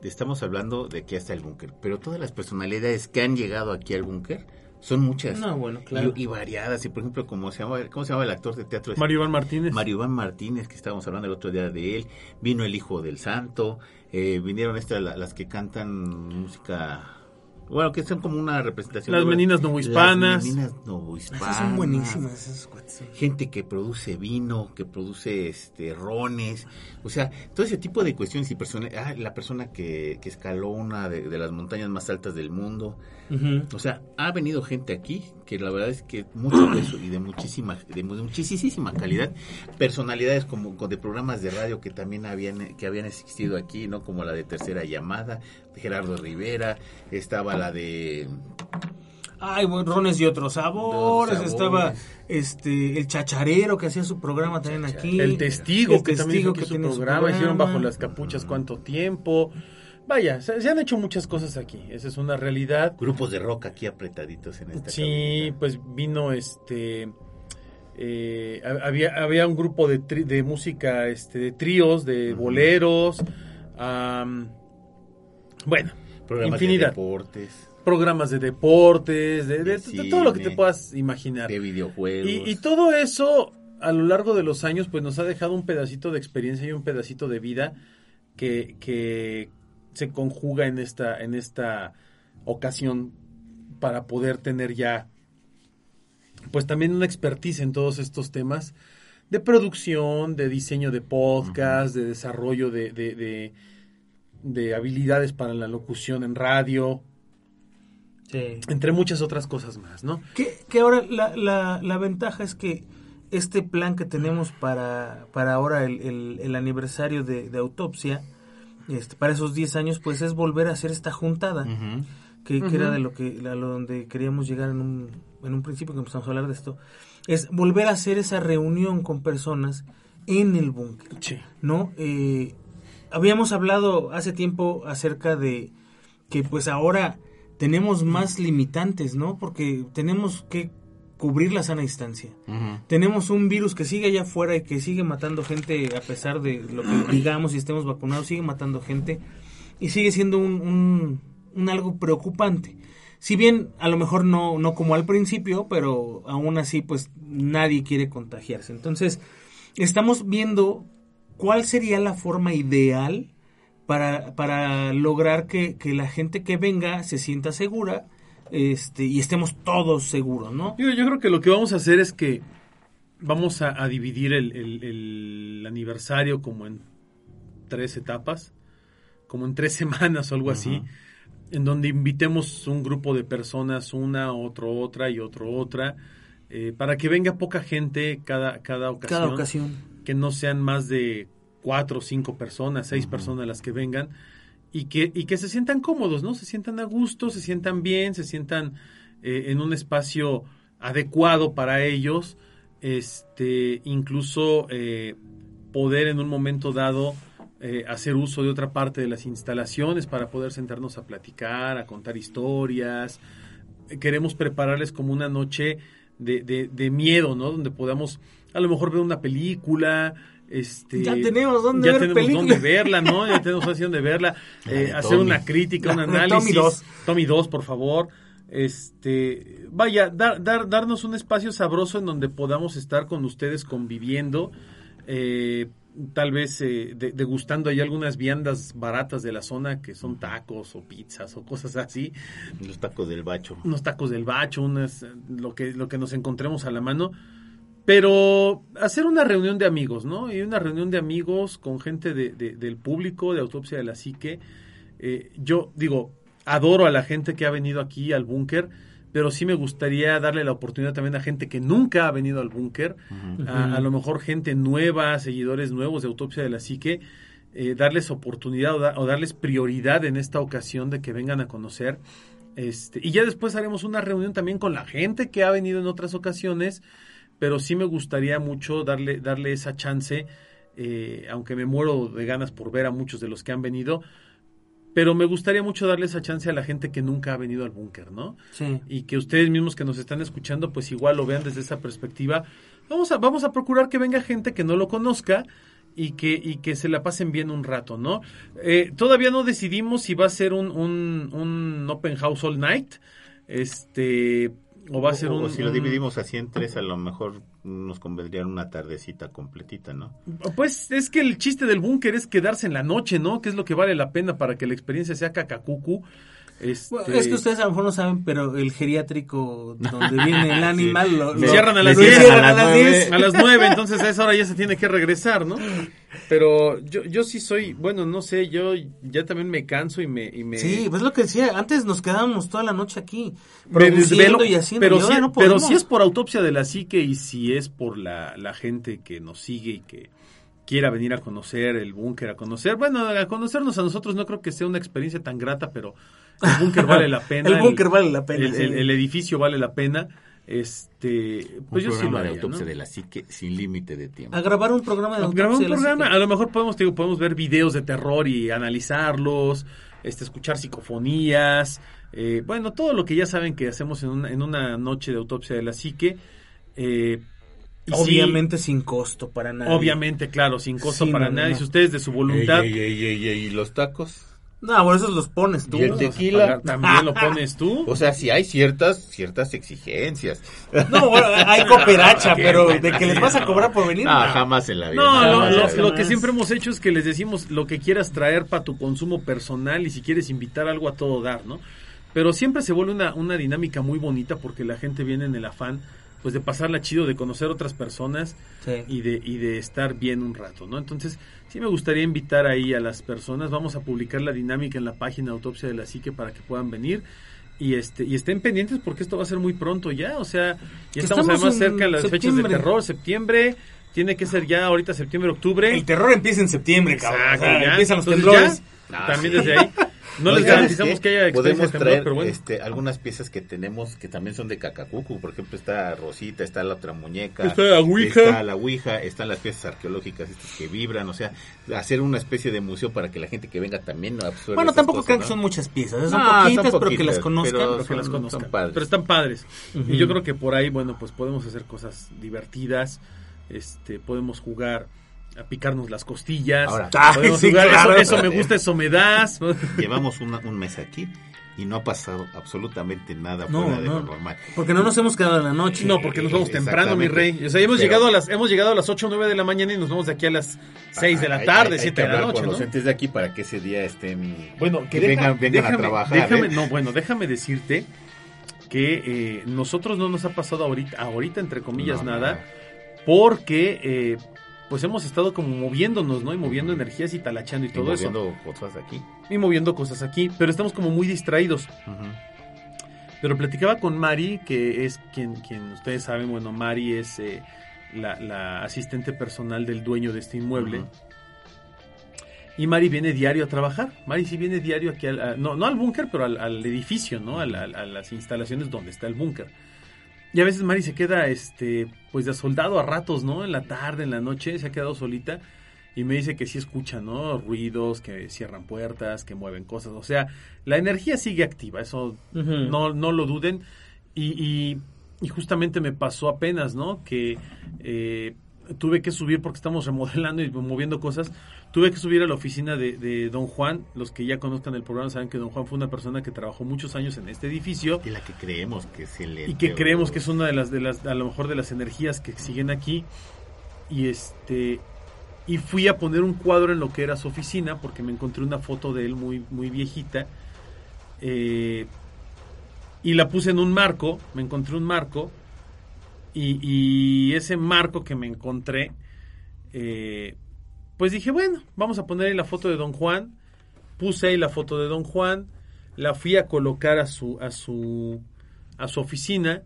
estamos hablando de que está el búnker, pero todas las personalidades que han llegado aquí al búnker son muchas. No, bueno, claro. Y, y variadas, y por ejemplo, como se llama, ¿cómo se llama el actor de teatro? Mario Iván Martínez. Mario Iván Martínez, que estábamos hablando el otro día de él, vino el hijo del santo, eh, vinieron estas la- las que cantan música, bueno, que son como una representación. Las de- meninas novohispanas. Las meninas novohispanas. Esas son buenísimas, esas cuates. Gente que produce vino, que produce este rones, o sea, todo ese tipo de cuestiones y persona, ah, la persona que, que escaló una de, de las montañas más altas del mundo, Ujú. o sea, ha venido gente aquí que la verdad es que mucho peso y de muchísima, de mu- muchísima calidad, personalidades como con- de programas de radio que también habían que habían existido aquí, no como la de Tercera Llamada, de Gerardo Rivera, estaba la de Ay, rones y otros sabores. Estaba este el chacharero que hacía su programa también aquí. El testigo, El que también hizo aquí su programa, hicieron bajo las capuchas cuánto tiempo. Vaya, se, se han hecho muchas cosas aquí, esa es una realidad. grupos de rock aquí apretaditos en esta Sí, cabinita. pues vino este eh, ha- había había un grupo de, tri- de música este de tríos, de boleros, am, bueno, programas infinidad. de deportes, programas de deportes, de, de- De de todo lo que te puedas imaginar. de videojuegos. Y, y todo eso a lo largo de los años pues nos ha dejado un pedacito de experiencia y un pedacito de vida que, que se conjuga en esta, en esta ocasión para poder tener ya pues también una expertise en todos estos temas de producción, de diseño de podcast, de desarrollo de, de, de- de habilidades para la locución en radio, Sí. entre muchas otras cosas más, ¿no? Que, que ahora la, la, la ventaja es que este plan que tenemos para, para ahora el, el, el aniversario de autopsia, este, para esos 10 años, pues es volver a hacer esta juntada, que, que era de lo que a lo donde queríamos llegar en un, en un principio que empezamos a hablar de esto, es volver a hacer esa reunión con personas en el búnker. Sí. ¿no? Eh, habíamos hablado hace tiempo acerca de que pues ahora tenemos más limitantes, ¿no? Porque tenemos que cubrir la sana distancia. Tenemos un virus que sigue allá afuera y que sigue matando gente a pesar de lo que digamos y estemos vacunados, sigue matando gente y sigue siendo un, un- un algo preocupante. Si bien a lo mejor no, no como al principio, pero aún así pues nadie quiere contagiarse. Entonces estamos viendo cuál sería la forma ideal para, para lograr que, que la gente que venga se sienta segura este, y estemos todos seguros, ¿no? Yo, yo creo que lo que vamos a hacer es que vamos a, a dividir el, el- el aniversario como en tres etapas, como en tres semanas o algo así. en donde invitemos un grupo de personas, una, otro, otra y otro, otra, eh, para que venga poca gente cada, cada ocasión. Cada ocasión. Que no sean más de cuatro o cinco personas, seis personas las que vengan y que, y que se sientan cómodos, ¿no? Se sientan a gusto, se sientan bien, se sientan eh, en un espacio adecuado para ellos, este, incluso eh, poder en un momento dado eh, hacer uso de otra parte de las instalaciones para poder sentarnos a platicar, a contar historias. Queremos prepararles como una noche de, de, de miedo, ¿no? Donde podamos a lo mejor ver una película, este, ya tenemos dónde, ya ver tenemos dónde verla, ¿no? Ya tenemos dónde verla, eh, hacer una crítica, un análisis. Tommy 2. Tommy 2, por favor. Este, vaya, dar, dar, darnos un espacio sabroso en donde podamos estar con ustedes conviviendo, eh, tal vez eh, de- degustando ahí algunas viandas baratas de la zona que son tacos o pizzas o cosas así Los tacos del bacho. unos tacos del bacho, unas, lo que, lo que nos encontremos a la mano. Pero hacer una reunión de amigos, ¿no? Y una reunión de amigos con gente de, de- del público, de Autopsia de la Psique. Eh, yo digo, adoro a la gente que ha venido aquí al búnker, pero sí me gustaría darle la oportunidad también a gente que nunca ha venido al búnker, a, a lo mejor gente nueva, seguidores nuevos de Autopsia de la Psique, eh, darles oportunidad o, da- o darles prioridad en esta ocasión de que vengan a conocer. Este, y ya después haremos una reunión también con la gente que ha venido en otras ocasiones, pero sí me gustaría mucho darle, darle esa chance, eh, aunque me muero de ganas por ver a muchos de los que han venido, pero me gustaría mucho darle esa chance a la gente que nunca ha venido al búnker, ¿no? Sí. y que ustedes mismos que nos están escuchando pues igual lo vean desde esa perspectiva. Vamos a, vamos a procurar que venga gente que no lo conozca y que, y que se la pasen bien un rato, ¿no? Eh, todavía no decidimos si va a ser un, un, un Open House All Night, este, o va a ser O- un... o si lo dividimos así en tres, a lo mejor nos convendría una tardecita completita, ¿no? Pues es que el chiste del búnker es quedarse en la noche, ¿no? Que es lo que vale la pena para que la experiencia sea cacacucu. Este, Bueno, es que ustedes a lo mejor no saben, pero el geriátrico donde viene el animal lo, lo- cierran a lo las Le 10. cierran cierran a las 10. a las nueve, entonces a esa hora ya se tiene que regresar, ¿no? Pero yo, yo sí soy, bueno, no sé, yo ya también me canso y me... Y me Sí, pues lo que decía, antes nos quedábamos toda la noche aquí, produciendo y haciendo, pero, y ahora si, no pero si es por autopsia de la psique y si es por la, la gente que nos sigue y que quiera venir a conocer el búnker, a conocer, bueno, a conocernos a nosotros no creo que sea una experiencia tan grata, pero el búnker vale la pena. El búnker vale la pena, El, sí. el- el edificio vale la pena. Este, pues un yo sí lo programa de haría, autopsia ¿no? de la psique sin límite de tiempo. A grabar un programa de A grabar un autopsia de la programa, psique. a lo mejor podemos, digo, podemos ver videos de terror y analizarlos, este, escuchar psicofonías, eh, bueno, todo lo que ya saben que hacemos en una, en una noche de autopsia de la psique. eh, y sí, Obviamente sin costo para nadie. obviamente, claro, sin costo Sí, para no, nadie. no. Si ustedes de su voluntad Ey, ey, ey, ey, ¿y los tacos? No, por eso los pones tú. ¿Y el tequila? también lo pones tú. O sea, sí hay ciertas ciertas exigencias. No, bueno, hay cooperacha, pero de que les vas a cobrar por venir. Ah, no. jamás en la vida. No, lo, lo que siempre hemos hecho es que les decimos lo que quieras traer para tu consumo personal y si quieres invitar algo a todo dar, ¿no? Pero siempre se vuelve una, una dinámica muy bonita porque la gente viene en el afán pues de pasarla chido, de conocer otras personas Sí. y de, y de estar bien un rato, ¿no? Entonces, sí me gustaría invitar ahí a las personas, vamos a publicar la dinámica en la página Autopsia de la Psique para que puedan venir y este y estén pendientes porque esto va a ser muy pronto ya, o sea, ya estamos, Estamos además cerca de las fechas de terror, septiembre, tiene que ser ya ahorita septiembre, octubre. El terror empieza en septiembre, cabrón. Exacto, O sea, ya. empiezan los temblores. ya, Ah, también sí. desde ahí. No les garantizamos ¿sabes que haya Podemos temblor, traer pero bueno. este, algunas piezas que tenemos que también son de cacacucu. Por ejemplo, está Rosita, está la otra muñeca. Está la ouija. Está la ouija, están las piezas arqueológicas estas que vibran. O sea, hacer una especie de museo para que la gente que venga también no absorba Bueno, tampoco cosas, crean ¿no? que son muchas piezas. Son Ah, poquitas, son pero que las conozcan. pero pero que las conozcan. son padres. Pero están padres. Y yo creo que por ahí, bueno, pues podemos hacer cosas divertidas. Este, podemos jugar a picarnos las costillas. Ahora, Ay, podemos sí, jugar, claro. eso, eso me gusta, eso me das. Llevamos una- un mes aquí y no ha pasado absolutamente nada No, fuera de no. lo normal. Porque no nos hemos quedado en la noche. No, porque nos vamos temprano, mi rey. O sea, hemos Pero- llegado a las hemos llegado a las 8 o 9 de la mañana y nos vamos de aquí a las 6 de la tarde, hay- hay 7 que de la noche, con ¿no? los entes de aquí para que ese día estén. Bueno, que deja- vengan, vengan déjame- a trabajar. déjame- ¿eh? no, bueno, déjame decirte que eh, nosotros no nos ha pasado ahorita, ahorita entre comillas No, nada, porque eh, pues hemos estado como moviéndonos, ¿no? Y moviendo energías y talachando y Y todo eso. moviendo cosas aquí. Y moviendo cosas aquí, pero estamos como muy distraídos. Pero platicaba con Mari, que es quien, quien ustedes saben, bueno, Mari es eh, la, la asistente personal del dueño de este inmueble. Y Mari viene diario a trabajar. Mari sí viene diario aquí, al, a- no, no al búnker, pero al, al edificio, ¿no? A, la- a las instalaciones donde está el búnker. Y a veces Mari se queda, este, pues de soldado a ratos, ¿no? En la tarde, en la noche, se ha quedado solita. Y me dice que sí escucha, ¿no? Ruidos, que cierran puertas, que mueven cosas. O sea, la energía sigue activa, eso no, no lo duden. Y, y- y justamente me pasó apenas, ¿no? Que eh, tuve que subir porque estamos remodelando y moviendo cosas. Tuve que subir a la oficina de, de Don Juan. Los que ya conozcan el programa saben que Don Juan fue una persona que trabajó muchos años en este edificio Y la que creemos que es el y que creemos que es una de las, de las, a lo mejor de las energías que siguen aquí. Y este y fui a poner un cuadro en lo que era su oficina porque me encontré una foto de él muy, muy viejita. Eh, y la puse en un marco, me encontré un marco. Y, y ese marco que me encontré, eh, pues dije, bueno, vamos a poner ahí la foto de Don Juan. Puse ahí la foto de Don Juan, la fui a colocar a su, a su, a su oficina.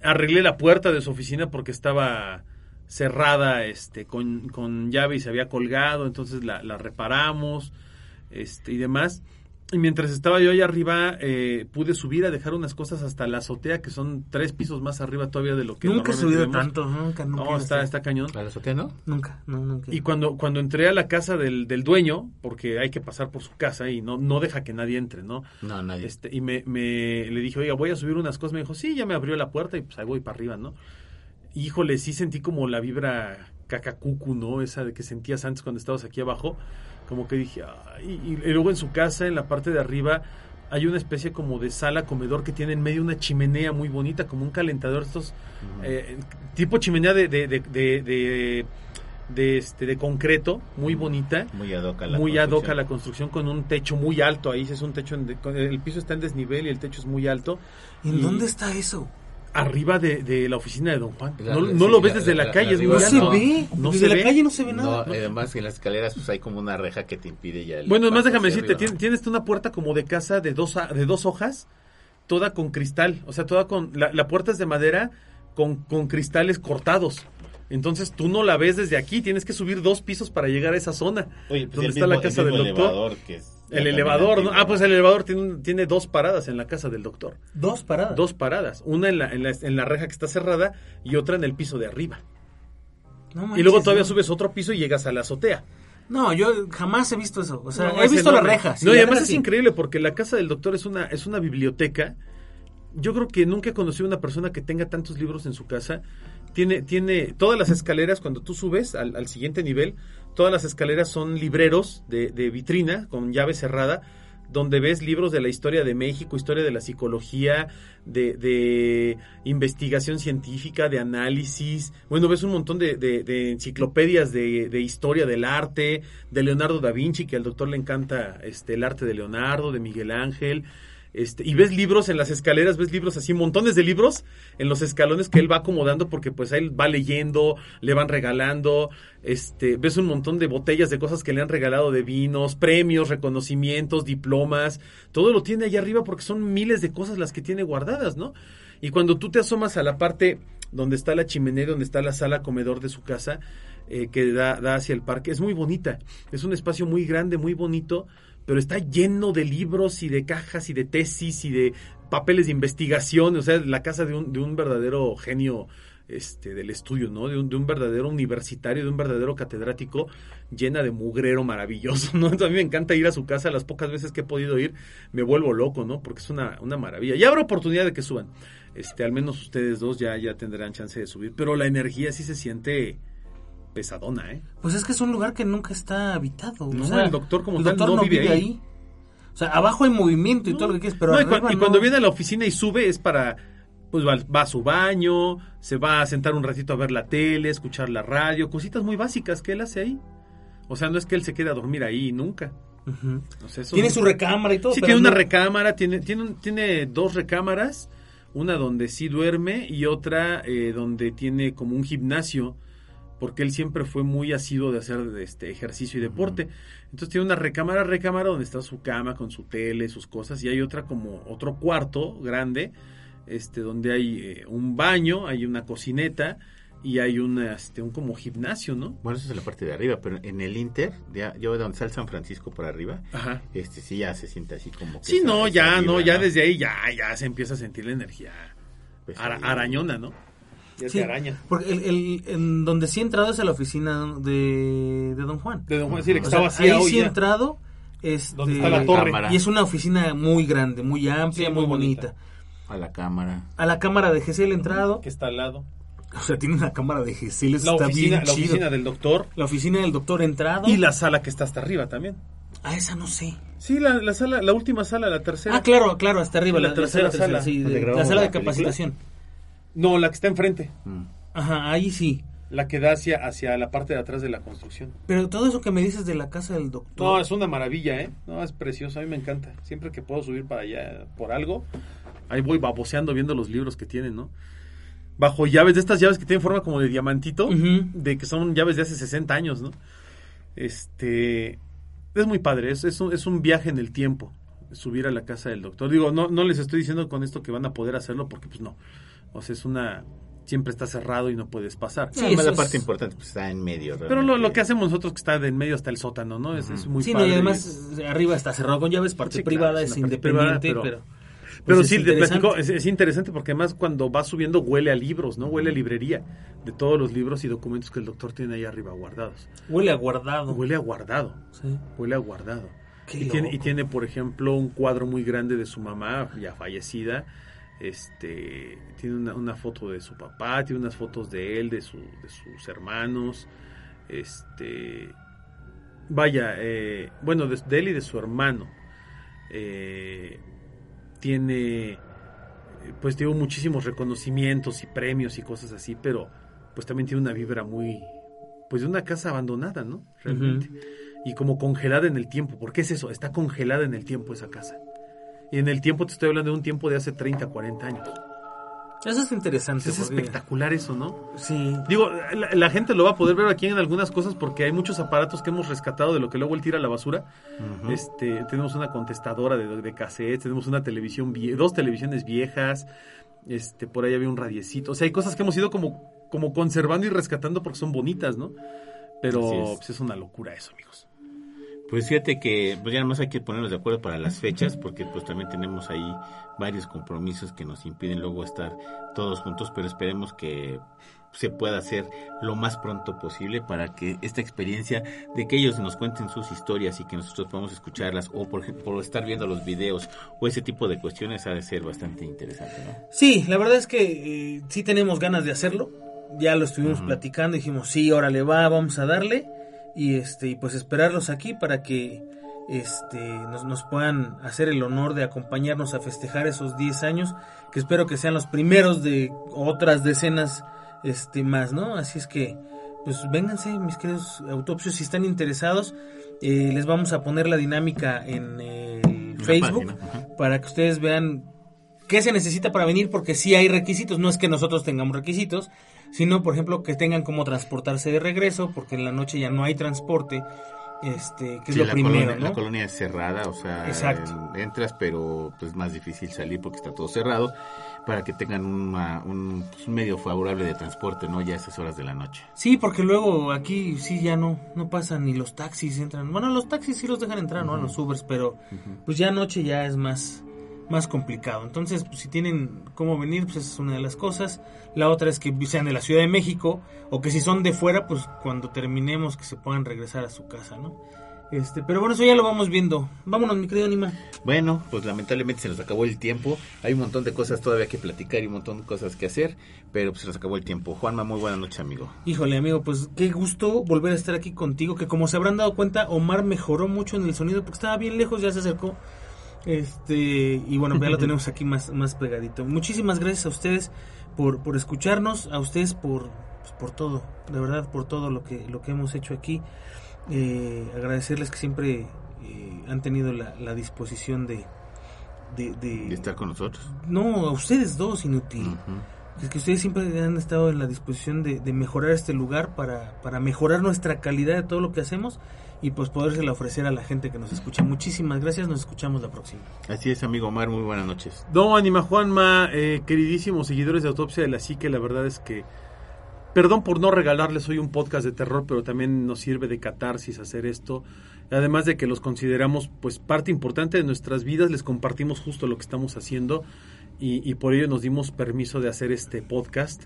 Arreglé la puerta de su oficina porque estaba cerrada este, con, con llave y se había colgado, entonces la, la reparamos este, y demás. Y mientras estaba yo allá arriba, eh, pude subir a dejar unas cosas hasta la azotea, que son tres pisos más arriba todavía de lo que Nunca he subido vemos. tanto, nunca, nunca. No, está, está cañón. ¿La azotea no? Nunca, no, nunca. Y cuando, cuando entré a la casa del, del dueño, porque hay que pasar por su casa y no, no deja que nadie entre, ¿no? No, nadie. Este, y me, me- le dije, oiga, voy a subir unas cosas. Me dijo, sí, ya me abrió la puerta y pues ahí voy para arriba, ¿no? Híjole, sí sentí como la vibra cacacucu, ¿no? Esa de que sentías antes cuando estabas aquí abajo. Como que dije, ay, y, y luego en su casa, en la parte de arriba, hay una especie como de sala comedor que tiene en medio una chimenea muy bonita, como un calentador, estos eh, tipo chimenea de, de, de, de, de- de, este, de concreto, muy bonita Muy ad hoc a la muy a construcción. la construcción con un techo muy alto ahí es un techo en de- el piso está en desnivel y el techo es muy alto ¿En y- dónde está eso? Arriba de, de la oficina de Don Juan La- no, sí, lo ves desde la, la- calle es No se ve. no Desde se la ve. calle no se ve No, nada. además en las escaleras pues hay como una reja que te impide ya el bueno más paso déjame decirte tienes una puerta como de casa de dos a- de dos hojas toda con cristal o sea toda con la, la puerta es de madera con, con cristales cortados entonces tú no la ves desde aquí tienes que subir dos pisos para llegar a esa zona Oye, pues donde el está la casa el del mismo doctor elevador que es el elevador ¿no? ah pues el elevador tiene, tiene dos paradas en la casa del doctor Dos paradas. dos paradas, una en la, en la, en la reja que está cerrada y otra en el piso de arriba. No y luego todavía no. subes otro piso y llegas a la azotea. No, yo jamás he visto eso. O sea, No, he visto la enorme. reja. sí, no, y la además reja es sí. increíble porque la casa del doctor es una, es una biblioteca. Yo creo que nunca he conocido una persona que tenga tantos libros en su casa. Tiene, tiene todas las escaleras, cuando tú subes al, al siguiente nivel, todas las escaleras son libreros de, de vitrina con llave cerrada, donde ves libros de la historia de México, historia de la psicología, de, de investigación científica, de análisis. Bueno, ves un montón de, enciclopedias de, de historia del arte, de Leonardo da Vinci, que al doctor le encanta este, el arte de Leonardo, de Miguel Ángel. Este, y ves libros en las escaleras, ves libros así, montones de libros en los escalones que él va acomodando porque pues él va leyendo, le van regalando, este, ves un montón de botellas de cosas que le han regalado de vinos, premios, reconocimientos, diplomas, todo lo tiene allá arriba porque son miles de cosas las que tiene guardadas, ¿no? Y cuando tú te asomas a la parte donde está la chimenea, donde está la sala comedor de su casa, eh, que da, da hacia el parque, es muy bonita, es un espacio muy grande, muy bonito, pero está lleno de libros y de cajas y de tesis y de papeles de investigación, o sea, la casa de un, de un verdadero genio este, del estudio, ¿no? De un, de un verdadero universitario, de un verdadero catedrático, llena de mugrero maravilloso, ¿no? Entonces, a mí me encanta ir a su casa, las pocas veces que he podido ir, me vuelvo loco, ¿no? Porque es una, una maravilla. Y habrá oportunidad de que suban. Este, al menos ustedes dos ya, ya tendrán chance de subir, pero la energía sí se siente pesadona, ¿eh? Pues es que es un lugar que nunca está habitado. No, o sea, el doctor como el tal doctor no vive ahí. O sea, abajo hay movimiento y todo lo que quieres, pero No, y, cu- cuando viene a la oficina y sube es para, pues va, va a su baño, se va a sentar un ratito a ver la tele, escuchar la radio, cositas muy básicas que él hace ahí. O sea, no es que él se quede a dormir ahí nunca. O sea, Tiene su recámara y todo. Sí, pero tiene una recámara, tiene, tiene, tiene dos recámaras, una donde sí duerme y otra eh, donde tiene como un gimnasio porque él siempre fue muy asiduo de hacer este ejercicio y deporte. Entonces tiene una recámara, recámara donde está su cama con su tele, sus cosas, y hay otra como otro cuarto grande, este, donde hay eh, un baño, hay una cocineta y hay un, este, un como gimnasio, ¿no? Bueno, eso es en la parte de arriba, pero en el Inter, ya, yo donde está el San Francisco por arriba, Ajá. este sí ya se siente así como que Sí, no, ya, no, ya desde ahí ya, ya se empieza a sentir la energía Pues ara- arañona, ¿no? Ya Sí, araña. Porque el, el- en donde sí he entrado es a la oficina de, de Don Juan. De Don Juan, sí, que está vacía ahí hoy sí he ya. entrado. Este, Donde está la torre. Cámara. Y es una oficina muy grande, muy amplia, Sí, muy, muy bonita. bonita. A la cámara. A la cámara de GCL he entrado. Que está al lado. O sea, tiene una cámara de GCL, eso La está oficina, bien la chido. oficina del doctor La oficina del doctor he entrado. y la sala que está hasta arriba también. Ah, esa no sé. Sí, la, la sala, la última sala, la tercera. Ah, claro, claro, hasta arriba. La La, tercera tercera sala, sí, de- la sala de la película. No, la que está enfrente. Mm. Ajá, ahí sí. La que da hacia, hacia la parte de atrás de la construcción. Pero todo eso que me dices de la casa del doctor. No, es una maravilla, ¿eh? No, es precioso, a mí me encanta. Siempre que puedo subir para allá por algo, ahí voy baboseando viendo los libros que tienen, ¿no? Bajo llaves, de estas llaves que tienen forma como de diamantito, de que son llaves de hace 60 años, ¿no? Este. Es muy padre, es, es, un, es un viaje en el tiempo, subir a la casa del doctor. Digo, no, no les estoy diciendo con esto que van a poder hacerlo, porque pues no. O sea, es una. Siempre está cerrado y no puedes pasar. Sí, además la es- parte importante pues, está en medio. Pero lo, que hacemos nosotros que está de en medio hasta el sótano, ¿no? Es, es muy Sí, no, padre. y además arriba está cerrado con llaves, parte Sí, privada, claro, es es, independiente, privada, pero... pero- pues Pero es sí, te interesante. es, es interesante porque además cuando vas subiendo huele a libros, ¿no? Huele a librería de todos los libros y documentos que el doctor tiene ahí arriba guardados. Huele a guardado. Huele a guardado, Sí. huele a guardado. Qué Y tiene, y tiene, por ejemplo, un cuadro muy grande de su mamá, ya fallecida. Este, tiene una, una foto de su papá, tiene unas fotos de él, de, su, de sus hermanos. Este, vaya, eh, bueno, de, de él y de su hermano. Eh, tiene, pues tiene muchísimos reconocimientos y premios y cosas así, pero pues también tiene una vibra muy, pues de una casa abandonada, ¿no? Realmente. Y como congelada en el tiempo. ¿Por qué es eso? Está congelada en el tiempo esa casa. Y en el tiempo te estoy hablando de un tiempo de hace 30, 40 años. Eso es interesante. Es porque- espectacular eso, ¿no? Sí. Digo, la, la gente lo va a poder ver aquí en algunas cosas porque hay muchos aparatos que hemos rescatado de lo que luego él tira a la basura. Este, tenemos una contestadora de, de cassettes, tenemos una televisión dos televisiones viejas, este, por ahí había un radiecito. O sea, hay cosas que hemos ido como, como conservando y rescatando porque son bonitas, ¿no? Pero es. pues, es una locura eso, amigos. Pues fíjate que pues ya nada más hay que ponernos de acuerdo para las fechas porque pues también tenemos ahí varios compromisos que nos impiden luego estar todos juntos, pero esperemos que se pueda hacer lo más pronto posible para que esta experiencia de que ellos nos cuenten sus historias y que nosotros podamos escucharlas o por, por estar viendo los videos o ese tipo de cuestiones ha de ser bastante interesante, ¿no? Sí, la verdad es que eh, sí tenemos ganas de hacerlo. Ya lo estuvimos platicando, dijimos, sí, órale va, vamos a darle. Y este, y pues esperarlos aquí para que este nos, nos puedan hacer el honor de acompañarnos a festejar esos 10 años, que espero que sean los primeros de otras decenas este más, ¿no? Así es que pues vénganse, mis queridos autopsios, si están interesados, eh, les vamos a poner la dinámica en el la Facebook página, para que ustedes vean qué se necesita para venir, porque sí hay requisitos, no es que nosotros tengamos requisitos, sino por ejemplo que tengan cómo transportarse de regreso, porque en la noche ya no hay transporte, este, que es lo la primero, colonia, ¿no? La colonia es cerrada, o sea, Exacto. entras, pero pues más difícil salir porque está todo cerrado, para que tengan una- un, pues, medio favorable de transporte, ¿no? Ya a esas horas de la noche. Sí, porque luego aquí sí ya no no pasan ni los taxis entran. Bueno, los taxis sí los dejan entrar, ¿no? A los Ubers, pero pues ya anoche ya es más más complicado. Entonces, pues, si tienen cómo venir, pues esa es una de las cosas. La otra es que sean de la Ciudad de México o que si son de fuera, pues cuando terminemos que se puedan regresar a su casa, ¿no? Este, pero bueno, eso ya lo vamos viendo. Vámonos, mi querido Anima. Bueno, pues lamentablemente se nos acabó el tiempo. Hay un montón de cosas todavía que platicar y un montón de cosas que hacer, pero pues se nos acabó el tiempo. Juanma, muy buena noche, amigo. Híjole, amigo, pues qué gusto volver a estar aquí contigo. Que como se habrán dado cuenta, Omar mejoró mucho en el sonido porque estaba bien lejos, ya se acercó. Este, y bueno, ya lo tenemos aquí más, más pegadito. Muchísimas gracias a ustedes por, por escucharnos, a ustedes por, pues, por todo, de verdad, por todo lo que, lo que hemos hecho aquí. Eh, agradecerles que siempre eh, han tenido la, la disposición de, de, de- De estar con nosotros. No, a ustedes dos, inútil. Ujú. Es que ustedes siempre han estado en la disposición de, de mejorar este lugar para, para mejorar nuestra calidad de todo lo que hacemos y pues podérsela ofrecer a la gente que nos escucha. Muchísimas gracias, nos escuchamos la próxima. Así es, amigo Omar, muy buenas noches. No, Anima Juanma, eh, queridísimos seguidores de Autopsia de la Psique, la verdad es que, perdón por no regalarles hoy un podcast de terror, pero también nos sirve de catarsis hacer esto. Además de que los consideramos pues parte importante de nuestras vidas, les compartimos justo lo que estamos haciendo y, y por ello nos dimos permiso de hacer este podcast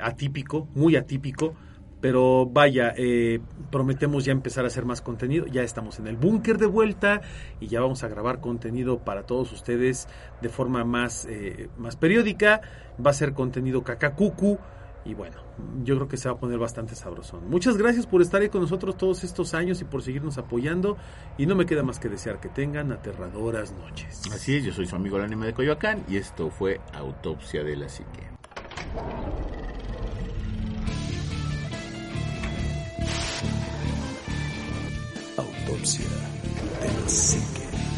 atípico, muy atípico pero vaya, eh, prometemos ya empezar a hacer más contenido. Ya estamos en el búnker de vuelta y ya vamos a grabar contenido para todos ustedes de forma más, eh, más periódica. Va a ser contenido cacacucu. Y bueno, yo creo que se va a poner bastante sabrosón. Muchas gracias por estar ahí con nosotros todos estos años y por seguirnos apoyando. Y no me queda más que desear que tengan aterradoras noches. Así es, yo soy su amigo el anime de Coyoacán y esto fue Autopsia de la Psique. Autopsia de la.